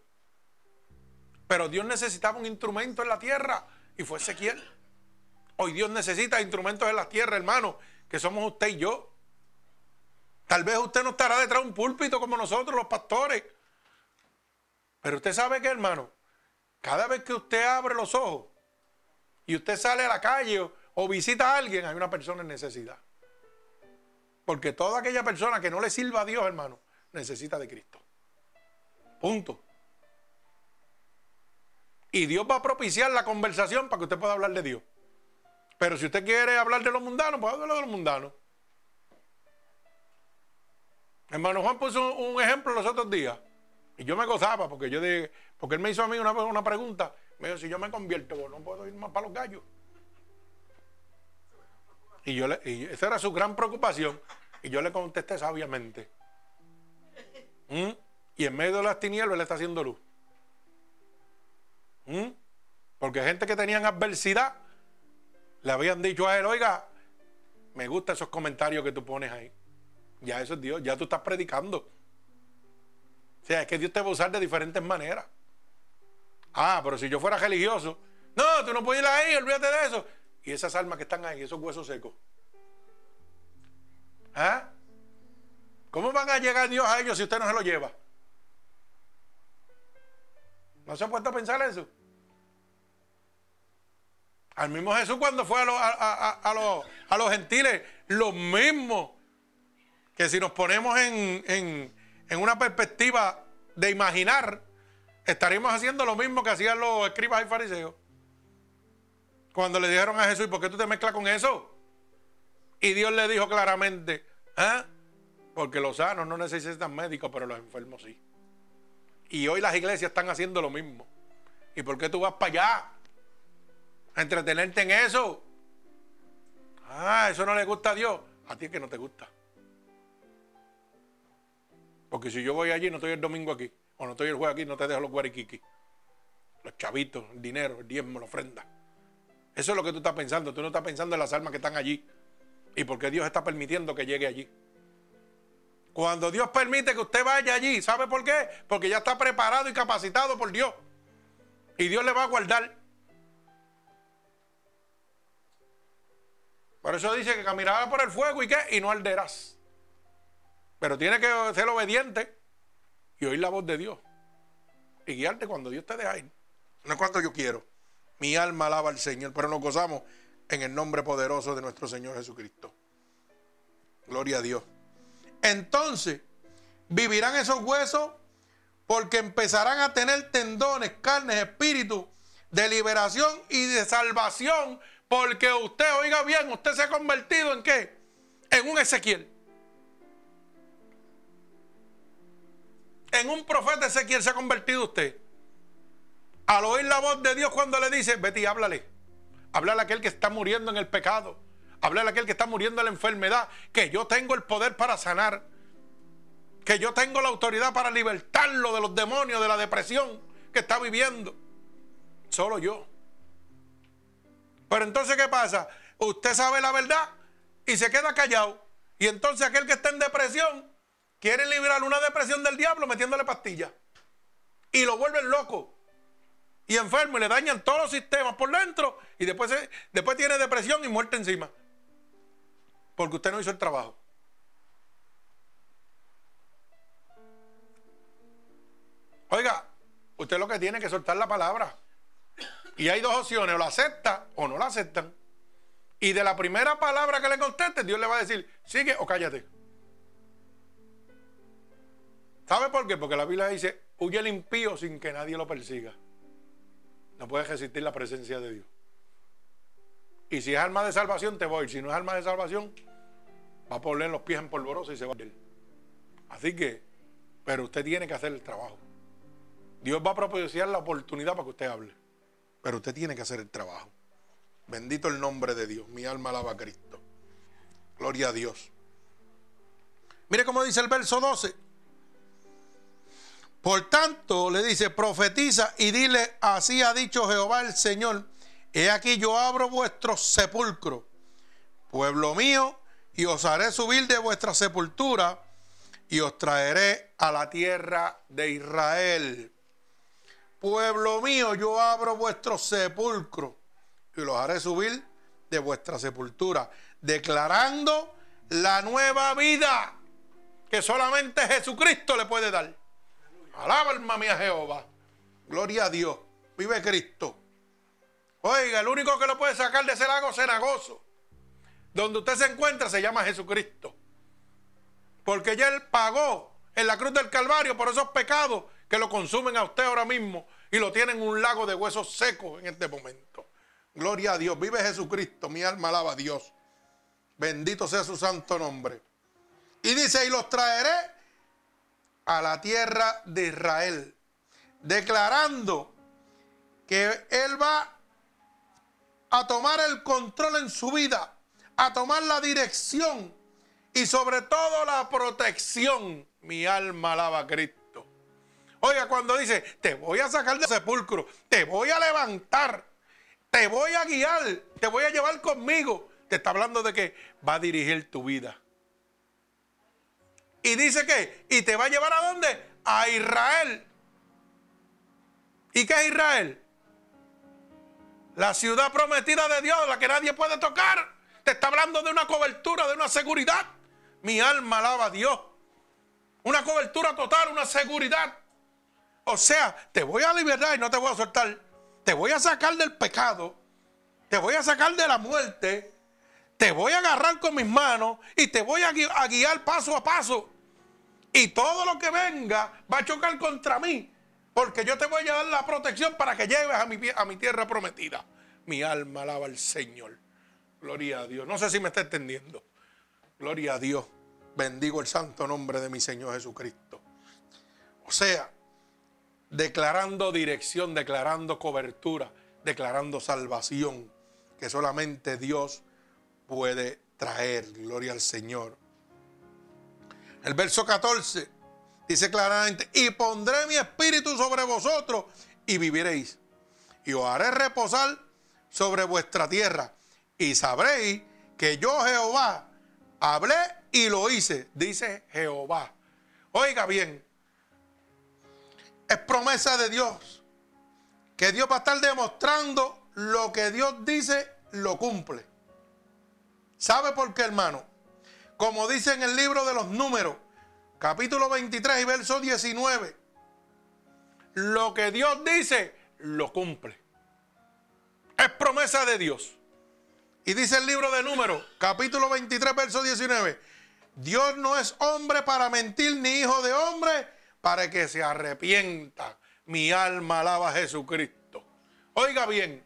Pero Dios necesitaba un instrumento en la tierra y fue Ezequiel. Hoy Dios necesita instrumentos en la tierra, hermano, que somos usted y yo. Tal vez usted no estará detrás de un púlpito como nosotros, los pastores. Pero usted sabe que, hermano, cada vez que usted abre los ojos y usted sale a la calle o visita a alguien, hay una persona en necesidad. Porque toda aquella persona que no le sirva a Dios, hermano, necesita de Cristo. Punto. Y Dios va a propiciar la conversación para que usted pueda hablar de Dios. Pero si usted quiere hablar de los mundanos, pues hablar de los mundanos. Hermano Juan puso un ejemplo los otros días. Y yo me gozaba porque yo dije, porque él me hizo a mí una, una pregunta. Me dijo, si yo me convierto, no puedo ir más para los gallos. Y, yo le, esa era su gran preocupación. Y yo le contesté sabiamente. ¿Mm? Y en medio de las tinieblas le está haciendo luz. Porque gente que tenían adversidad le habían dicho a él, oiga, me gustan esos comentarios que tú pones ahí. Ya eso es Dios, ya tú estás predicando. O sea, es que Dios te va a usar de diferentes maneras. Ah, pero si yo fuera religioso, no, tú no puedes ir ahí, olvídate de eso. Y esas almas que están ahí, esos huesos secos. ¿Ah? ¿Cómo van a llegar Dios a ellos si usted no se lo lleva? ¿No se ha puesto a pensar eso? Al mismo Jesús cuando fue a, los, a los gentiles, lo mismo. Que si nos ponemos en, en una perspectiva de imaginar, estaríamos haciendo lo mismo que hacían los escribas y fariseos. Cuando le dijeron a Jesús, ¿por qué tú te mezclas con eso? Y Dios le dijo claramente, ¿eh? porque los sanos no necesitan médicos, pero los enfermos sí. Y hoy las iglesias están haciendo lo mismo. ¿Y por qué tú vas para allá? A entretenerte en eso. Ah, eso no le gusta a Dios. A ti es que no te gusta. Porque si yo voy allí, no estoy el domingo aquí, o no estoy el jueves aquí, no te dejo los guariquiqui. Los chavitos, el dinero, el diezmo, la ofrenda. Eso es lo que tú estás pensando. Tú no estás pensando en las almas que están allí. Y por qué Dios está permitiendo que llegue allí. Cuando Dios permite que usted vaya allí, ¿sabe por qué? Porque ya está preparado y capacitado por Dios. Y Dios le va a guardar. Por eso dice que caminarás por el fuego y qué? Y no arderás. Pero tiene que ser obediente y oír la voz de Dios. Y guiarte cuando Dios te deja ir. No es cuando yo quiero. Mi alma alaba al Señor, pero nos gozamos en el nombre poderoso de nuestro Señor Jesucristo. Gloria a Dios. Entonces, vivirán esos huesos porque empezarán a tener tendones, carnes, espíritu de liberación y de salvación. Porque usted, oiga bien, usted se ha convertido en qué? En un Ezequiel. En un profeta Ezequiel se ha convertido usted. Al oír la voz de Dios cuando le dice, Betty, háblale. Háblale a aquel que está muriendo en el pecado. Háblale a aquel que está muriendo en la enfermedad. Que yo tengo el poder para sanar. Que yo tengo la autoridad para libertarlo de los demonios, de la depresión que está viviendo. Solo yo. Pero entonces, ¿qué pasa? Usted sabe la verdad y se queda callado. Y entonces aquel que está en depresión quiere liberar una depresión del diablo metiéndole pastillas. Y lo vuelven loco y enfermo y le dañan todos los sistemas por dentro y después, después tiene depresión y muerte encima. Porque usted no hizo el trabajo. Oiga, usted lo que tiene que soltar la palabra. Y hay dos opciones, o la acepta o no la aceptan. Y de la primera palabra que le conteste, Dios le va a decir, sigue o cállate. ¿Sabe por qué? Porque la Biblia dice, huye el impío sin que nadie lo persiga. No puedes resistir la presencia de Dios. Y si es alma de salvación, te voy. Si no es alma de salvación, va a poner los pies en polvorosa y se va a ir. Así que, pero usted tiene que hacer el trabajo. Dios va a propiciar la oportunidad para que usted hable. Pero usted tiene que hacer el trabajo. Bendito el nombre de Dios. Mi alma alaba a Cristo. Gloria a Dios. Mire cómo dice el verso 12. Por tanto, le dice, profetiza y dile, así ha dicho Jehová el Señor, he aquí yo abro vuestro sepulcro, pueblo mío, y os haré subir de vuestra sepultura y os traeré a la tierra de Israel. Pueblo mío, yo abro vuestro sepulcro y los haré subir de vuestra sepultura, declarando la nueva vida que solamente Jesucristo le puede dar. Alaba alma mía Jehová. Gloria a Dios. Vive Cristo. Oiga, el único que lo puede sacar de ese lago cenagoso, donde usted se encuentra, se llama Jesucristo. Porque ya Él pagó en la cruz del Calvario por esos pecados que lo consumen a usted ahora mismo y lo tienen en un lago de huesos secos en este momento. Gloria a Dios. Vive Jesucristo. Mi alma alaba a Dios. Bendito sea su santo nombre. Y dice, y los traeré a la tierra de Israel, declarando que Él va a tomar el control en su vida, a tomar la dirección y sobre todo la protección. Mi alma alaba a Cristo. Oiga, cuando dice, te voy a sacar del sepulcro, te voy a levantar, Te voy a guiar, te voy a llevar conmigo. Te está hablando de que va a dirigir tu vida. Y dice que, y te va a llevar a dónde? A Israel. ¿Y qué es Israel? La ciudad prometida de Dios, la que nadie puede tocar. Te está hablando de una cobertura, de una seguridad. Mi alma alaba a Dios. Una cobertura total, una seguridad. O sea, te voy a liberar y no te voy a soltar. Te voy a sacar del pecado. Te voy a sacar de la muerte. Te voy a agarrar con mis manos y te voy a guiar paso a paso. Y todo lo que venga va a chocar contra mí. Porque yo te voy a dar la protección para que lleves a mi, a mi tierra prometida. Mi alma alaba al Señor. Gloria a Dios. No sé si me está entendiendo. Gloria a Dios. Bendigo el santo nombre de mi Señor Jesucristo. O sea, declarando dirección, declarando cobertura, declarando salvación, que solamente Dios puede traer. Gloria al Señor. El verso 14 dice claramente, y pondré mi espíritu sobre vosotros y viviréis. Y os haré reposar sobre vuestra tierra. Y sabréis que yo Jehová hablé y lo hice, dice Jehová. Oiga bien, es promesa de Dios que Dios va a estar demostrando lo que Dios dice, lo cumple. ¿Sabe por qué, hermano? Como dice en el libro de los números, capítulo 23 y verso 19, lo que Dios dice, lo cumple. Es promesa de Dios. Y dice el libro de números, capítulo 23, verso 19, Dios no es hombre para mentir, ni hijo de hombre para que se arrepienta. Mi alma alaba a Jesucristo. Oiga bien,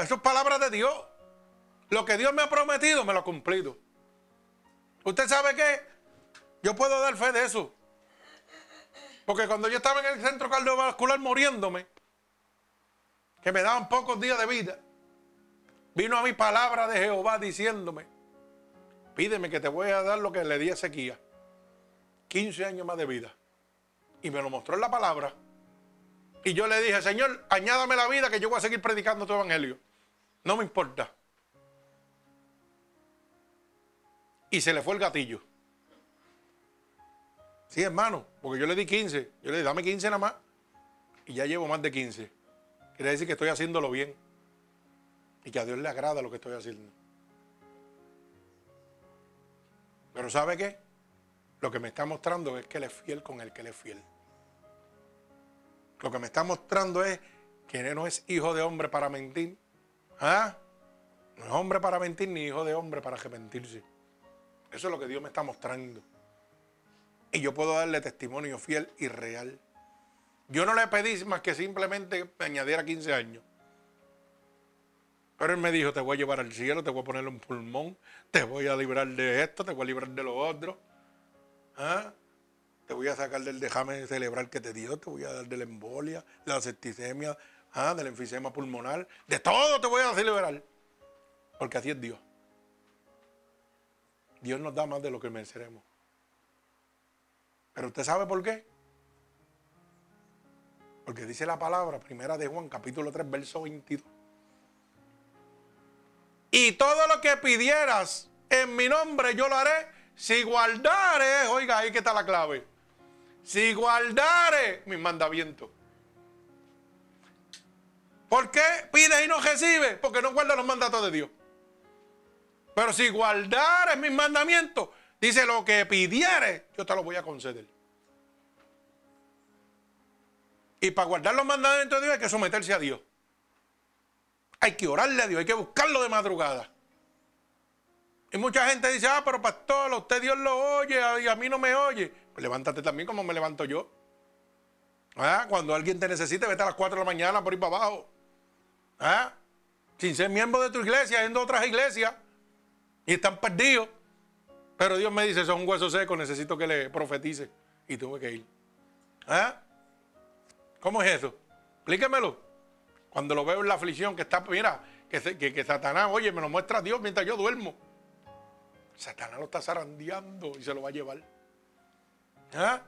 eso es palabra de Dios. Lo que Dios me ha prometido, me lo ha cumplido. ¿Usted sabe qué? Yo puedo dar fe de eso. Porque cuando yo estaba en el centro cardiovascular muriéndome, que me daban pocos días de vida, vino a mi palabra de Jehová diciéndome, pídeme que te voy a dar lo que le di a Ezequiel. 15 años más de vida. Y me lo mostró en la palabra. Y yo le dije, Señor, añádame la vida que yo voy a seguir predicando tu evangelio. No me importa. Y se le fue el gatillo. Sí, hermano, porque yo le di 15. Yo le dije, dame 15 nada más. Y ya llevo más de 15. Quiere decir que estoy haciéndolo bien. Y que a Dios le agrada lo que estoy haciendo. Pero ¿sabe qué? Lo que me está mostrando es que Él es fiel con el que Él es fiel. Lo que me está mostrando es que Él no es hijo de hombre para mentir. ¿Ah? No es hombre para mentir ni hijo de hombre para arrepentirse. Eso es lo que Dios me está mostrando. Y yo puedo darle testimonio fiel y real. Yo no le pedí más que simplemente me añadiera 15 años. Pero él me dijo, te voy a llevar al cielo, te voy a poner un pulmón, te voy a librar de esto, te voy a librar de lo otro. ¿Ah? Te voy a sacar del déjame celebrar que te dio, te voy a dar de la embolia, la septicemia, ¿ah? del enfisema pulmonar, de todo te voy a celebrar. Porque así es Dios. Dios nos da más de lo que mereceremos. Pero usted sabe por qué. Porque dice la palabra, primera de Juan, capítulo 3, verso 22. Y todo lo que pidieras en mi nombre yo lo haré si guardare, oiga, ahí que está la clave. Si guardare mis mandamientos. ¿Por qué pides y no recibes? Porque no guardas los mandatos de Dios. Pero si guardares mis mandamientos, dice lo que pidieres, yo te lo voy a conceder. Y para guardar los mandamientos de Dios hay que someterse a Dios. Hay que orarle a Dios, hay que buscarlo de madrugada. Y mucha gente dice, ah, pero pastor, usted Dios lo oye y a mí no me oye. Pues levántate también como me levanto yo. ¿Ah? Cuando alguien te necesite, vete a las 4 de la mañana por ir para abajo. ¿Ah? Sin ser miembro de tu iglesia, yendo a otras iglesias y están perdidos. Pero Dios me dice, son un hueso seco, necesito que le profetice. Y tuve que ir. ¿Ah? ¿Cómo es eso? Explíquemelo. Cuando lo veo en la aflicción que está, mira, que, que, Satanás, oye, me lo muestra Dios mientras yo duermo. Satanás lo está zarandeando y se lo va a llevar. ¿Ah?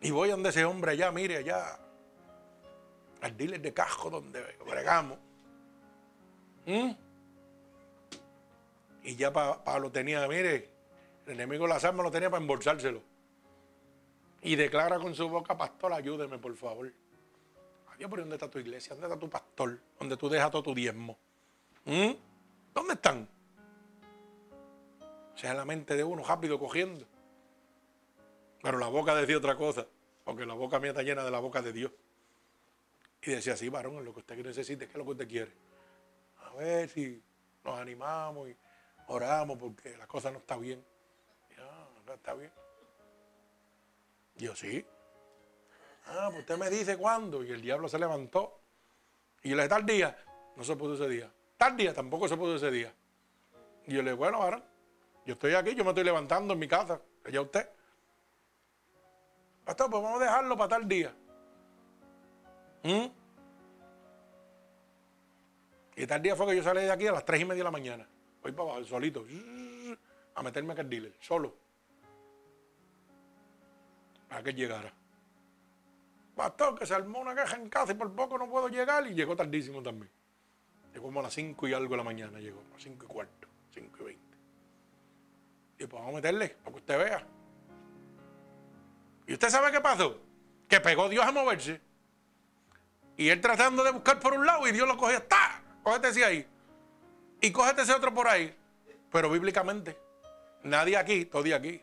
Y voy donde ese hombre allá, mire allá. al dealer de casco donde bregamos. ¿Mm? Y ya Pablo tenía, mire, el enemigo de las armas lo tenía para embolsárselo. Y declara con su boca, pastor, ayúdeme, por favor. Adiós, pero ¿dónde está tu iglesia? ¿Dónde está tu pastor? ¿Dónde tú dejas todo tu diezmo? ¿Mm? ¿Dónde están? O sea, la mente de uno rápido cogiendo. Pero la boca decía otra cosa, porque la boca mía está llena de la boca de Dios. Y decía, sí, varón, lo que usted necesite, ¿qué es lo que usted quiere? A ver si nos animamos y oramos porque la cosa no está bien. Ya, no está bien. Yo sí. Ah, pues usted me dice cuándo. Y el diablo se levantó. Y yo le dije, tal día. No se pudo ese día. Tal día tampoco se pudo ese día. Y yo le dije, bueno, varón, yo estoy aquí, yo me estoy levantando en mi casa. Allá usted. Pastor, pues vamos a dejarlo para tal día. ¿Mm? Y tal día fue que yo salí de aquí a las tres y media de la mañana. Voy para abajo, solito. A meterme a el dealer, solo. Para que llegara. Pastor, que se armó una queja en casa y por poco no puedo llegar. Y llegó tardísimo también. Llegó como a las cinco y algo de la mañana. Llegó a las cinco y cuarto, cinco y veinte. Y pues vamos a meterle, para que usted vea. ¿Y usted sabe qué pasó? Que pegó Dios a moverse. Y él tratando de buscar por un lado y Dios lo cogió. ¡Ta! Cógete ese ahí. Y cógete ese otro por ahí. Pero bíblicamente, nadie aquí, todo aquí.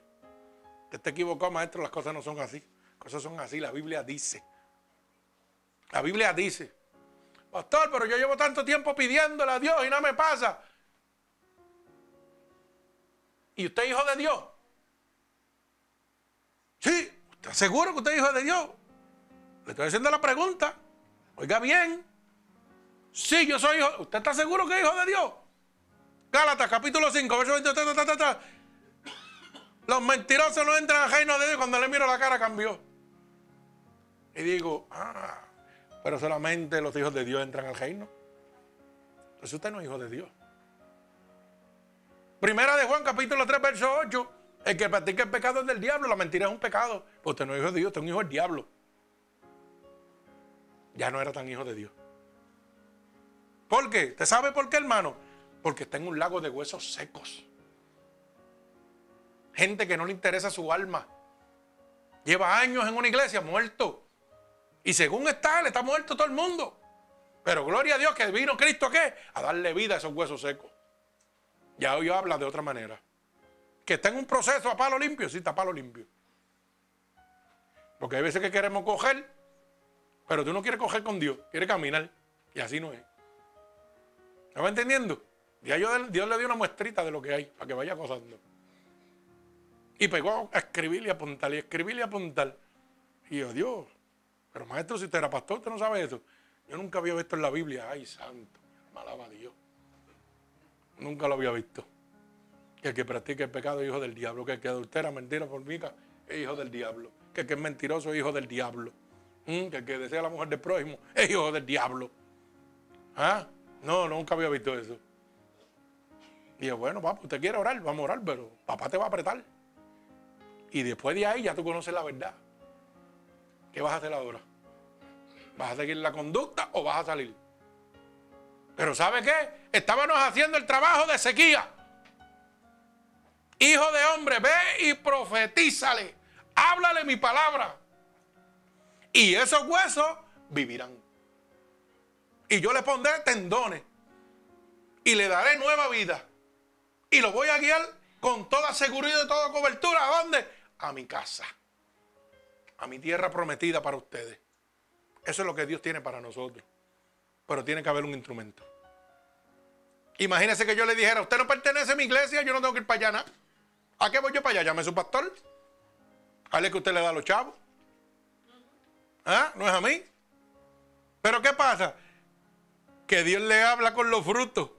Te está equivocado, maestro, las cosas no son así. Las cosas son así, la Biblia dice. La Biblia dice. Pastor, pero yo llevo tanto tiempo pidiéndole a Dios y no me pasa. ¿Y usted es hijo de Dios? Sí, ¿está seguro que usted es hijo de Dios? Le estoy haciendo la pregunta. Oiga bien. Sí, yo soy hijo. ¿Usted está seguro que es hijo de Dios? Gálatas, capítulo 5, verso 23. Los mentirosos no entran al reino de Dios. Cuando le miro la cara cambió. Y digo, ah, pero solamente los hijos de Dios entran al reino. Entonces usted no es hijo de Dios. Primera de Juan, capítulo 3, verso 8. El que practica el pecado es del diablo, la mentira es un pecado. Usted no es hijo de Dios, usted es un hijo del diablo. Ya no era tan hijo de Dios. ¿Por qué? ¿Usted sabe por qué, hermano? Porque está en un lago de huesos secos. Gente que no le interesa su alma. Lleva años en una iglesia muerto. Y según está, le está muerto todo el mundo. Pero gloria a Dios que vino Cristo a qué? A darle vida a esos huesos secos. Ya hoy habla de otra manera. Que está en un proceso a palo limpio, sí, está a palo limpio. Porque hay veces que queremos coger, pero tú no quieres coger con Dios, quieres caminar. Y así no es. ¿Me va entendiendo? Dios le dio una muestrita de lo que hay, para que vaya gozando. Y pegó a escribir y apuntar, y escribir y apuntar. Y yo, Dios, pero maestro, si usted era pastor, usted no sabe eso. Yo nunca había visto en la Biblia, ay santo, malaba Dios. Nunca lo había visto. Que el que practica el pecado es hijo del diablo. Que el que adultera, mentira, formica, es hijo del diablo. Que el que es mentiroso es hijo del diablo. Mm, que el que desea la mujer del prójimo es hijo del diablo. ¿Ah? No, nunca había visto eso. Y yo, bueno, papá, usted quiere orar, vamos a orar, pero papá te va a apretar. Y después de ahí ya tú conoces la verdad. ¿Qué vas a hacer ahora? ¿Vas a seguir la conducta o vas a salir? Pero ¿sabe qué? Estábamos haciendo el trabajo de sequía. Hijo de hombre, ve y profetízale. Háblale mi palabra. Y esos huesos vivirán. Y yo le pondré tendones. Y le daré nueva vida. Y lo voy a guiar con toda seguridad y toda cobertura. ¿A dónde? A mi casa. A mi tierra prometida para ustedes. Eso es lo que Dios tiene para nosotros. Pero tiene que haber un instrumento. Imagínese que yo le dijera, usted no pertenece a mi iglesia, yo no tengo que ir para allá nada. ¿A qué voy yo para allá? Llame a su pastor. Hale que usted le da a los chavos. ¿Ah? ¿No es a mí? Pero ¿qué pasa? Que Dios le habla con los frutos.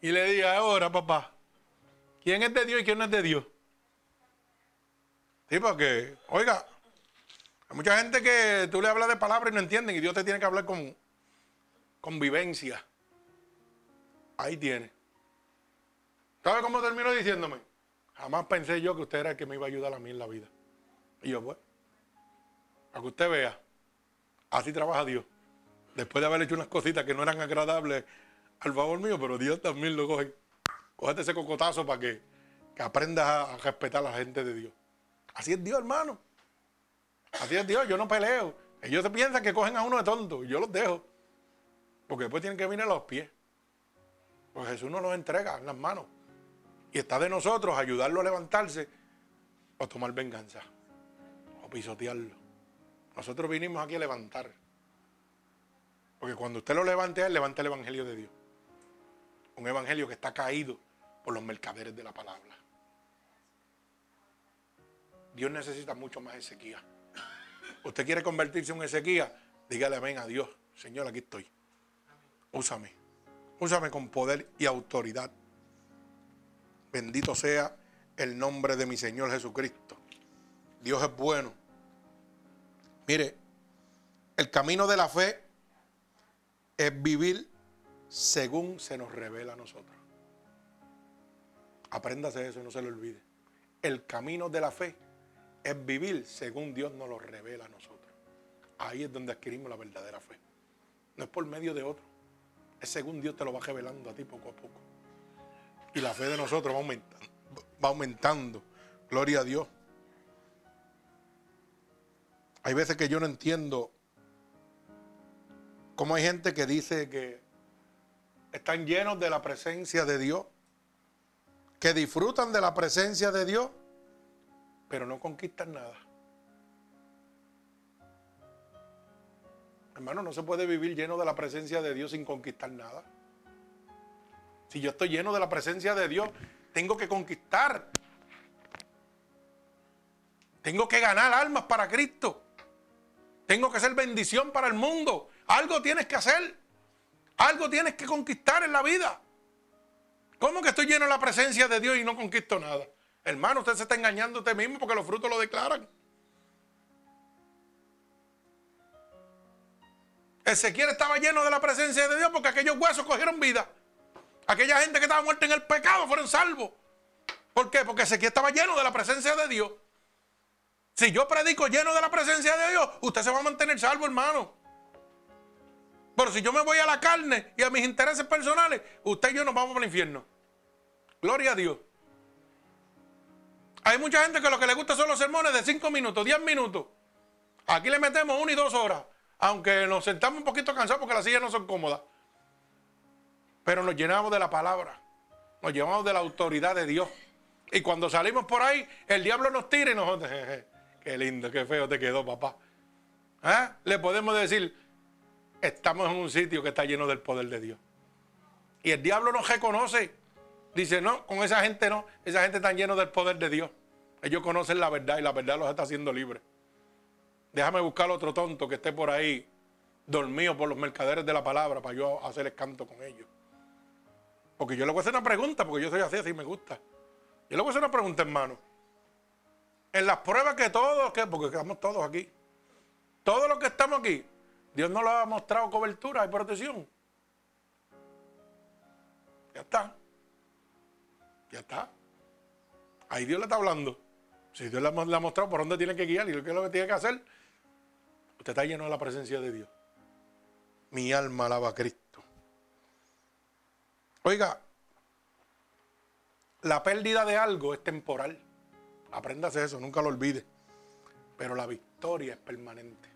Y le diga, ahora papá, ¿quién es de Dios y quién no es de Dios? Sí, porque, oiga, hay mucha gente que tú le hablas de palabras y no entienden y Dios te tiene que hablar con, con vivencia. Ahí tiene. ¿Sabe cómo terminó diciéndome? Jamás pensé yo que usted era el que me iba a ayudar a mí en la vida. Y yo, pues, para que usted vea, así trabaja Dios. Después de haber hecho unas cositas que no eran agradables al favor mío, pero Dios también lo coge. Cógete ese cocotazo para que, que aprendas a, respetar a la gente de Dios. Así es Dios, hermano. Así es Dios, yo no peleo. Ellos piensan que cogen a uno de tonto. Yo los dejo. Porque después tienen que venir a los pies. Porque Jesús nos los entrega en las manos. Y está de nosotros ayudarlo a levantarse o tomar venganza. O pisotearlo. Nosotros vinimos aquí a levantar. Porque cuando usted lo levante él, levanta el Evangelio de Dios. Un Evangelio que está caído por los mercaderes de la palabra. Dios necesita mucho más Ezequiel. Usted quiere convertirse en un Ezequiel, dígale amén a Dios. Señor, aquí estoy. Úsame. Úsame con poder y autoridad. Bendito sea el nombre de mi Señor Jesucristo. Dios es bueno. Mire, el camino de la fe es vivir según se nos revela a nosotros. Apréndase eso, no se lo olvide. El camino de la fe es vivir según Dios nos lo revela a nosotros. Ahí es donde adquirimos la verdadera fe. No es por medio de otro. Es según Dios te lo va revelando a ti poco a poco. Y la fe de nosotros va aumentando. Va aumentando. Gloria a Dios. Hay veces que yo no entiendo cómo hay gente que dice que están llenos de la presencia de Dios, que disfrutan de la presencia de Dios, pero no conquistan nada. Hermano, no se puede vivir lleno de la presencia de Dios sin conquistar nada. Si yo estoy lleno de la presencia de Dios, tengo que conquistar. Tengo que ganar almas para Cristo. Tengo que ser bendición para el mundo. Algo tienes que hacer. Algo tienes que conquistar en la vida. ¿Cómo que estoy lleno de la presencia de Dios y no conquisto nada? Hermano, usted se está engañando a usted mismo porque los frutos lo declaran. Ezequiel estaba lleno de la presencia de Dios porque aquellos huesos cogieron vida. Aquella gente que estaba muerta en el pecado fueron salvos. ¿Por qué? Porque Ezequiel estaba lleno de la presencia de Dios. Si yo predico lleno de la presencia de Dios, usted se va a mantener salvo, hermano. Pero si yo me voy a la carne y a mis intereses personales, usted y yo nos vamos al infierno. Gloria a Dios. Hay mucha gente que lo que le gusta son los sermones de 5 minutos, 10 minutos. Aquí le metemos una y dos horas, aunque nos sentamos un poquito cansados porque las sillas no son cómodas. Pero nos llenamos de la palabra, nos llevamos de la autoridad de Dios. Y cuando salimos por ahí, el diablo nos tira y nos... <laughs> Qué lindo, qué feo te quedó, papá. ¿Ah? Le podemos decir, estamos en un sitio que está lleno del poder de Dios. Y el diablo nos reconoce Dice, no, con esa gente no. Esa gente está lleno del poder de Dios. Ellos conocen la verdad y la verdad los está haciendo libres. Déjame buscar otro tonto que esté por ahí dormido por los mercaderes de la palabra para yo hacerles canto con ellos. Porque yo le voy a hacer una pregunta, porque yo soy así, así me gusta. Yo le voy a hacer una pregunta, hermano. En las pruebas que todos, que, porque estamos todos aquí, todos los que estamos aquí, Dios nos lo ha mostrado cobertura y protección. Ya está. Ya está. Ahí Dios le está hablando. Si Dios le ha mostrado por dónde tiene que guiar y qué es lo que tiene que hacer, usted está lleno de la presencia de Dios. Mi alma alaba a Cristo. Oiga, la pérdida de algo es temporal. Apréndase eso, nunca lo olvide. Pero la victoria es permanente.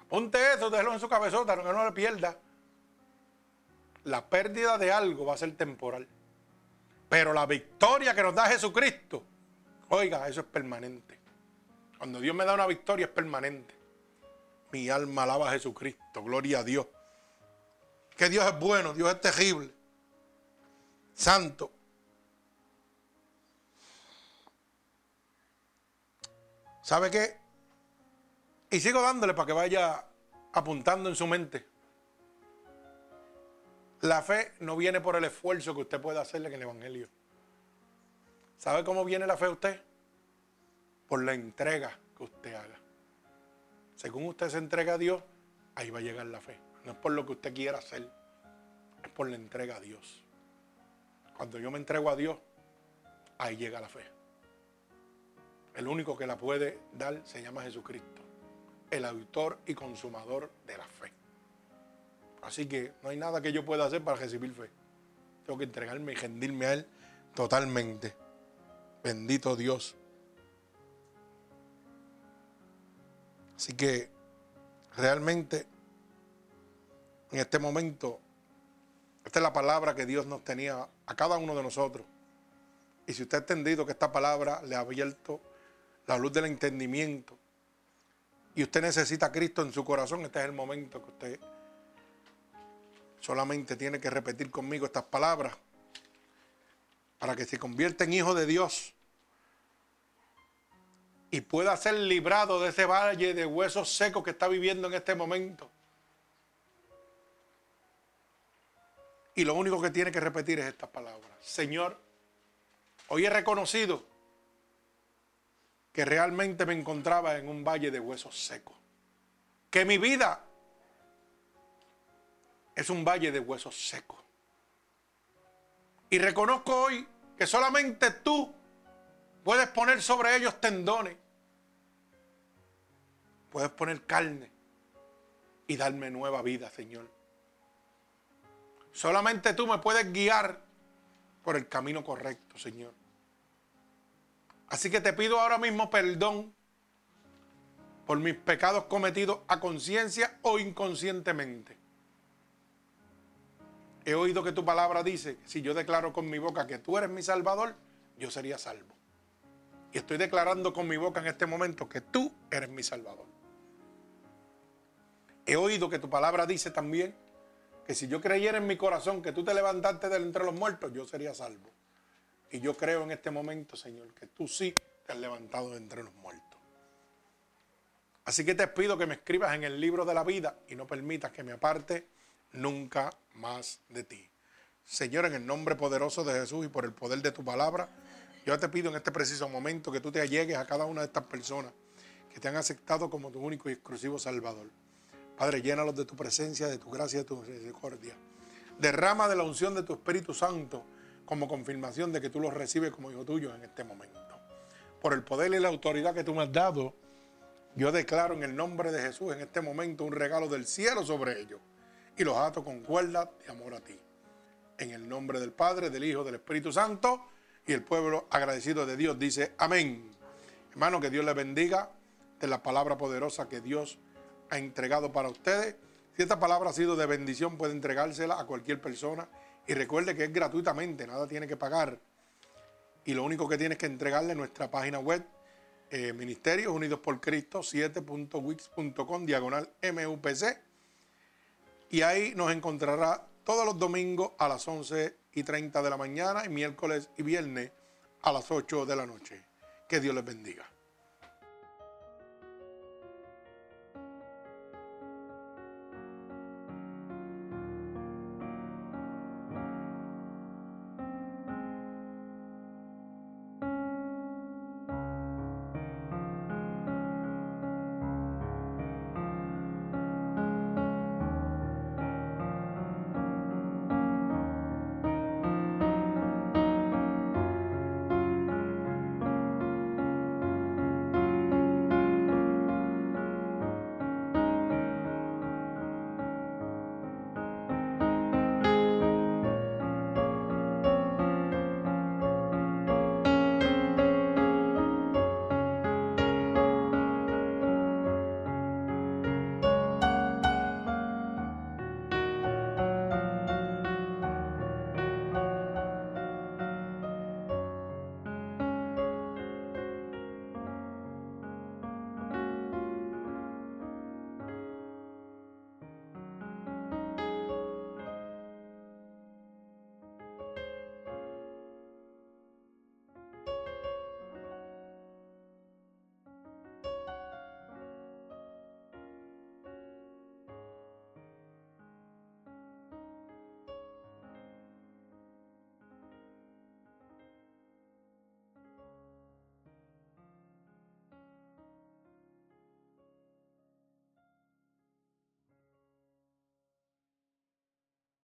Apunte eso, déjelo en su cabezota, no que no le pierda la pérdida de algo va a ser temporal. Pero la victoria que nos da Jesucristo, oiga, eso es permanente. Cuando Dios me da una victoria es permanente. Mi alma alaba a Jesucristo, gloria a Dios. Que Dios es bueno, Dios es terrible, santo. ¿Sabe qué? Y sigo dándole para que vaya apuntando en su mente. La fe no viene por el esfuerzo que usted puede hacerle en el Evangelio. ¿Sabe cómo viene la fe a usted? Por la entrega que usted haga. Según usted se entrega a Dios, ahí va a llegar la fe. No es por lo que usted quiera hacer, es por la entrega a Dios. Cuando yo me entrego a Dios, ahí llega la fe. El único que la puede dar se llama Jesucristo. el autor y consumador de la fe. Así que no hay nada que yo pueda hacer para recibir fe. Tengo que entregarme y rendirme a Él totalmente. Bendito Dios. Así que realmente en este momento, esta es la palabra que Dios nos tenía a cada uno de nosotros. Y si usted ha entendido que esta palabra le ha abierto la luz del entendimiento y usted necesita a Cristo en su corazón, este es el momento que usted solamente tiene que repetir conmigo estas palabras para que se convierta en hijo de Dios y pueda ser librado de ese valle de huesos secos que está viviendo en este momento. Y lo único que tiene que repetir es estas palabras. Señor, hoy he reconocido que realmente me encontraba en un valle de huesos secos. Que mi vida es un valle de huesos secos. Y reconozco hoy que solamente tú puedes poner sobre ellos tendones. Puedes poner carne y darme nueva vida, Señor. Solamente tú me puedes guiar por el camino correcto, Señor. Así que te pido ahora mismo perdón por mis pecados cometidos a conciencia o inconscientemente. He oído que tu palabra dice, si yo declaro con mi boca que tú eres mi salvador, yo sería salvo. Y estoy declarando con mi boca en este momento que tú eres mi salvador. He oído que tu palabra dice también que si yo creyera en mi corazón que tú te levantaste de entre los muertos, yo sería salvo. Y yo creo en este momento, Señor, que tú sí te has levantado de entre los muertos. Así que te pido que me escribas en el libro de la vida y no permitas que me aparte nunca más de ti. Señor, en el nombre poderoso de Jesús y por el poder de tu palabra, yo te pido en este preciso momento que tú te allegues a cada una de estas personas que te han aceptado como tu único y exclusivo Salvador. Padre, llénalos de tu presencia, de tu gracia, de tu misericordia. Derrama de la unción de tu Espíritu Santo como confirmación de que tú los recibes como hijo tuyo en este momento. Por el poder y la autoridad que tú me has dado, yo declaro en el nombre de Jesús en este momento un regalo del cielo sobre ellos y los ato con cuerdas de amor a ti. En el nombre del Padre, del Hijo, del Espíritu Santo y el pueblo agradecido de Dios dice amén. Hermano, que Dios les bendiga de la palabra poderosa que Dios ha entregado para ustedes. Si esta palabra ha sido de bendición, puede entregársela a cualquier persona. Y recuerde que es gratuitamente, nada tiene que pagar. Y lo único que tiene que entregarle nuestra página web, eh, Ministerios Unidos por Cristo, 7.wix.com, diagonal MUPC. Y ahí nos encontrará todos los domingos a las 11 y 30 de la mañana y miércoles y viernes a las 8 de la noche. Que Dios les bendiga.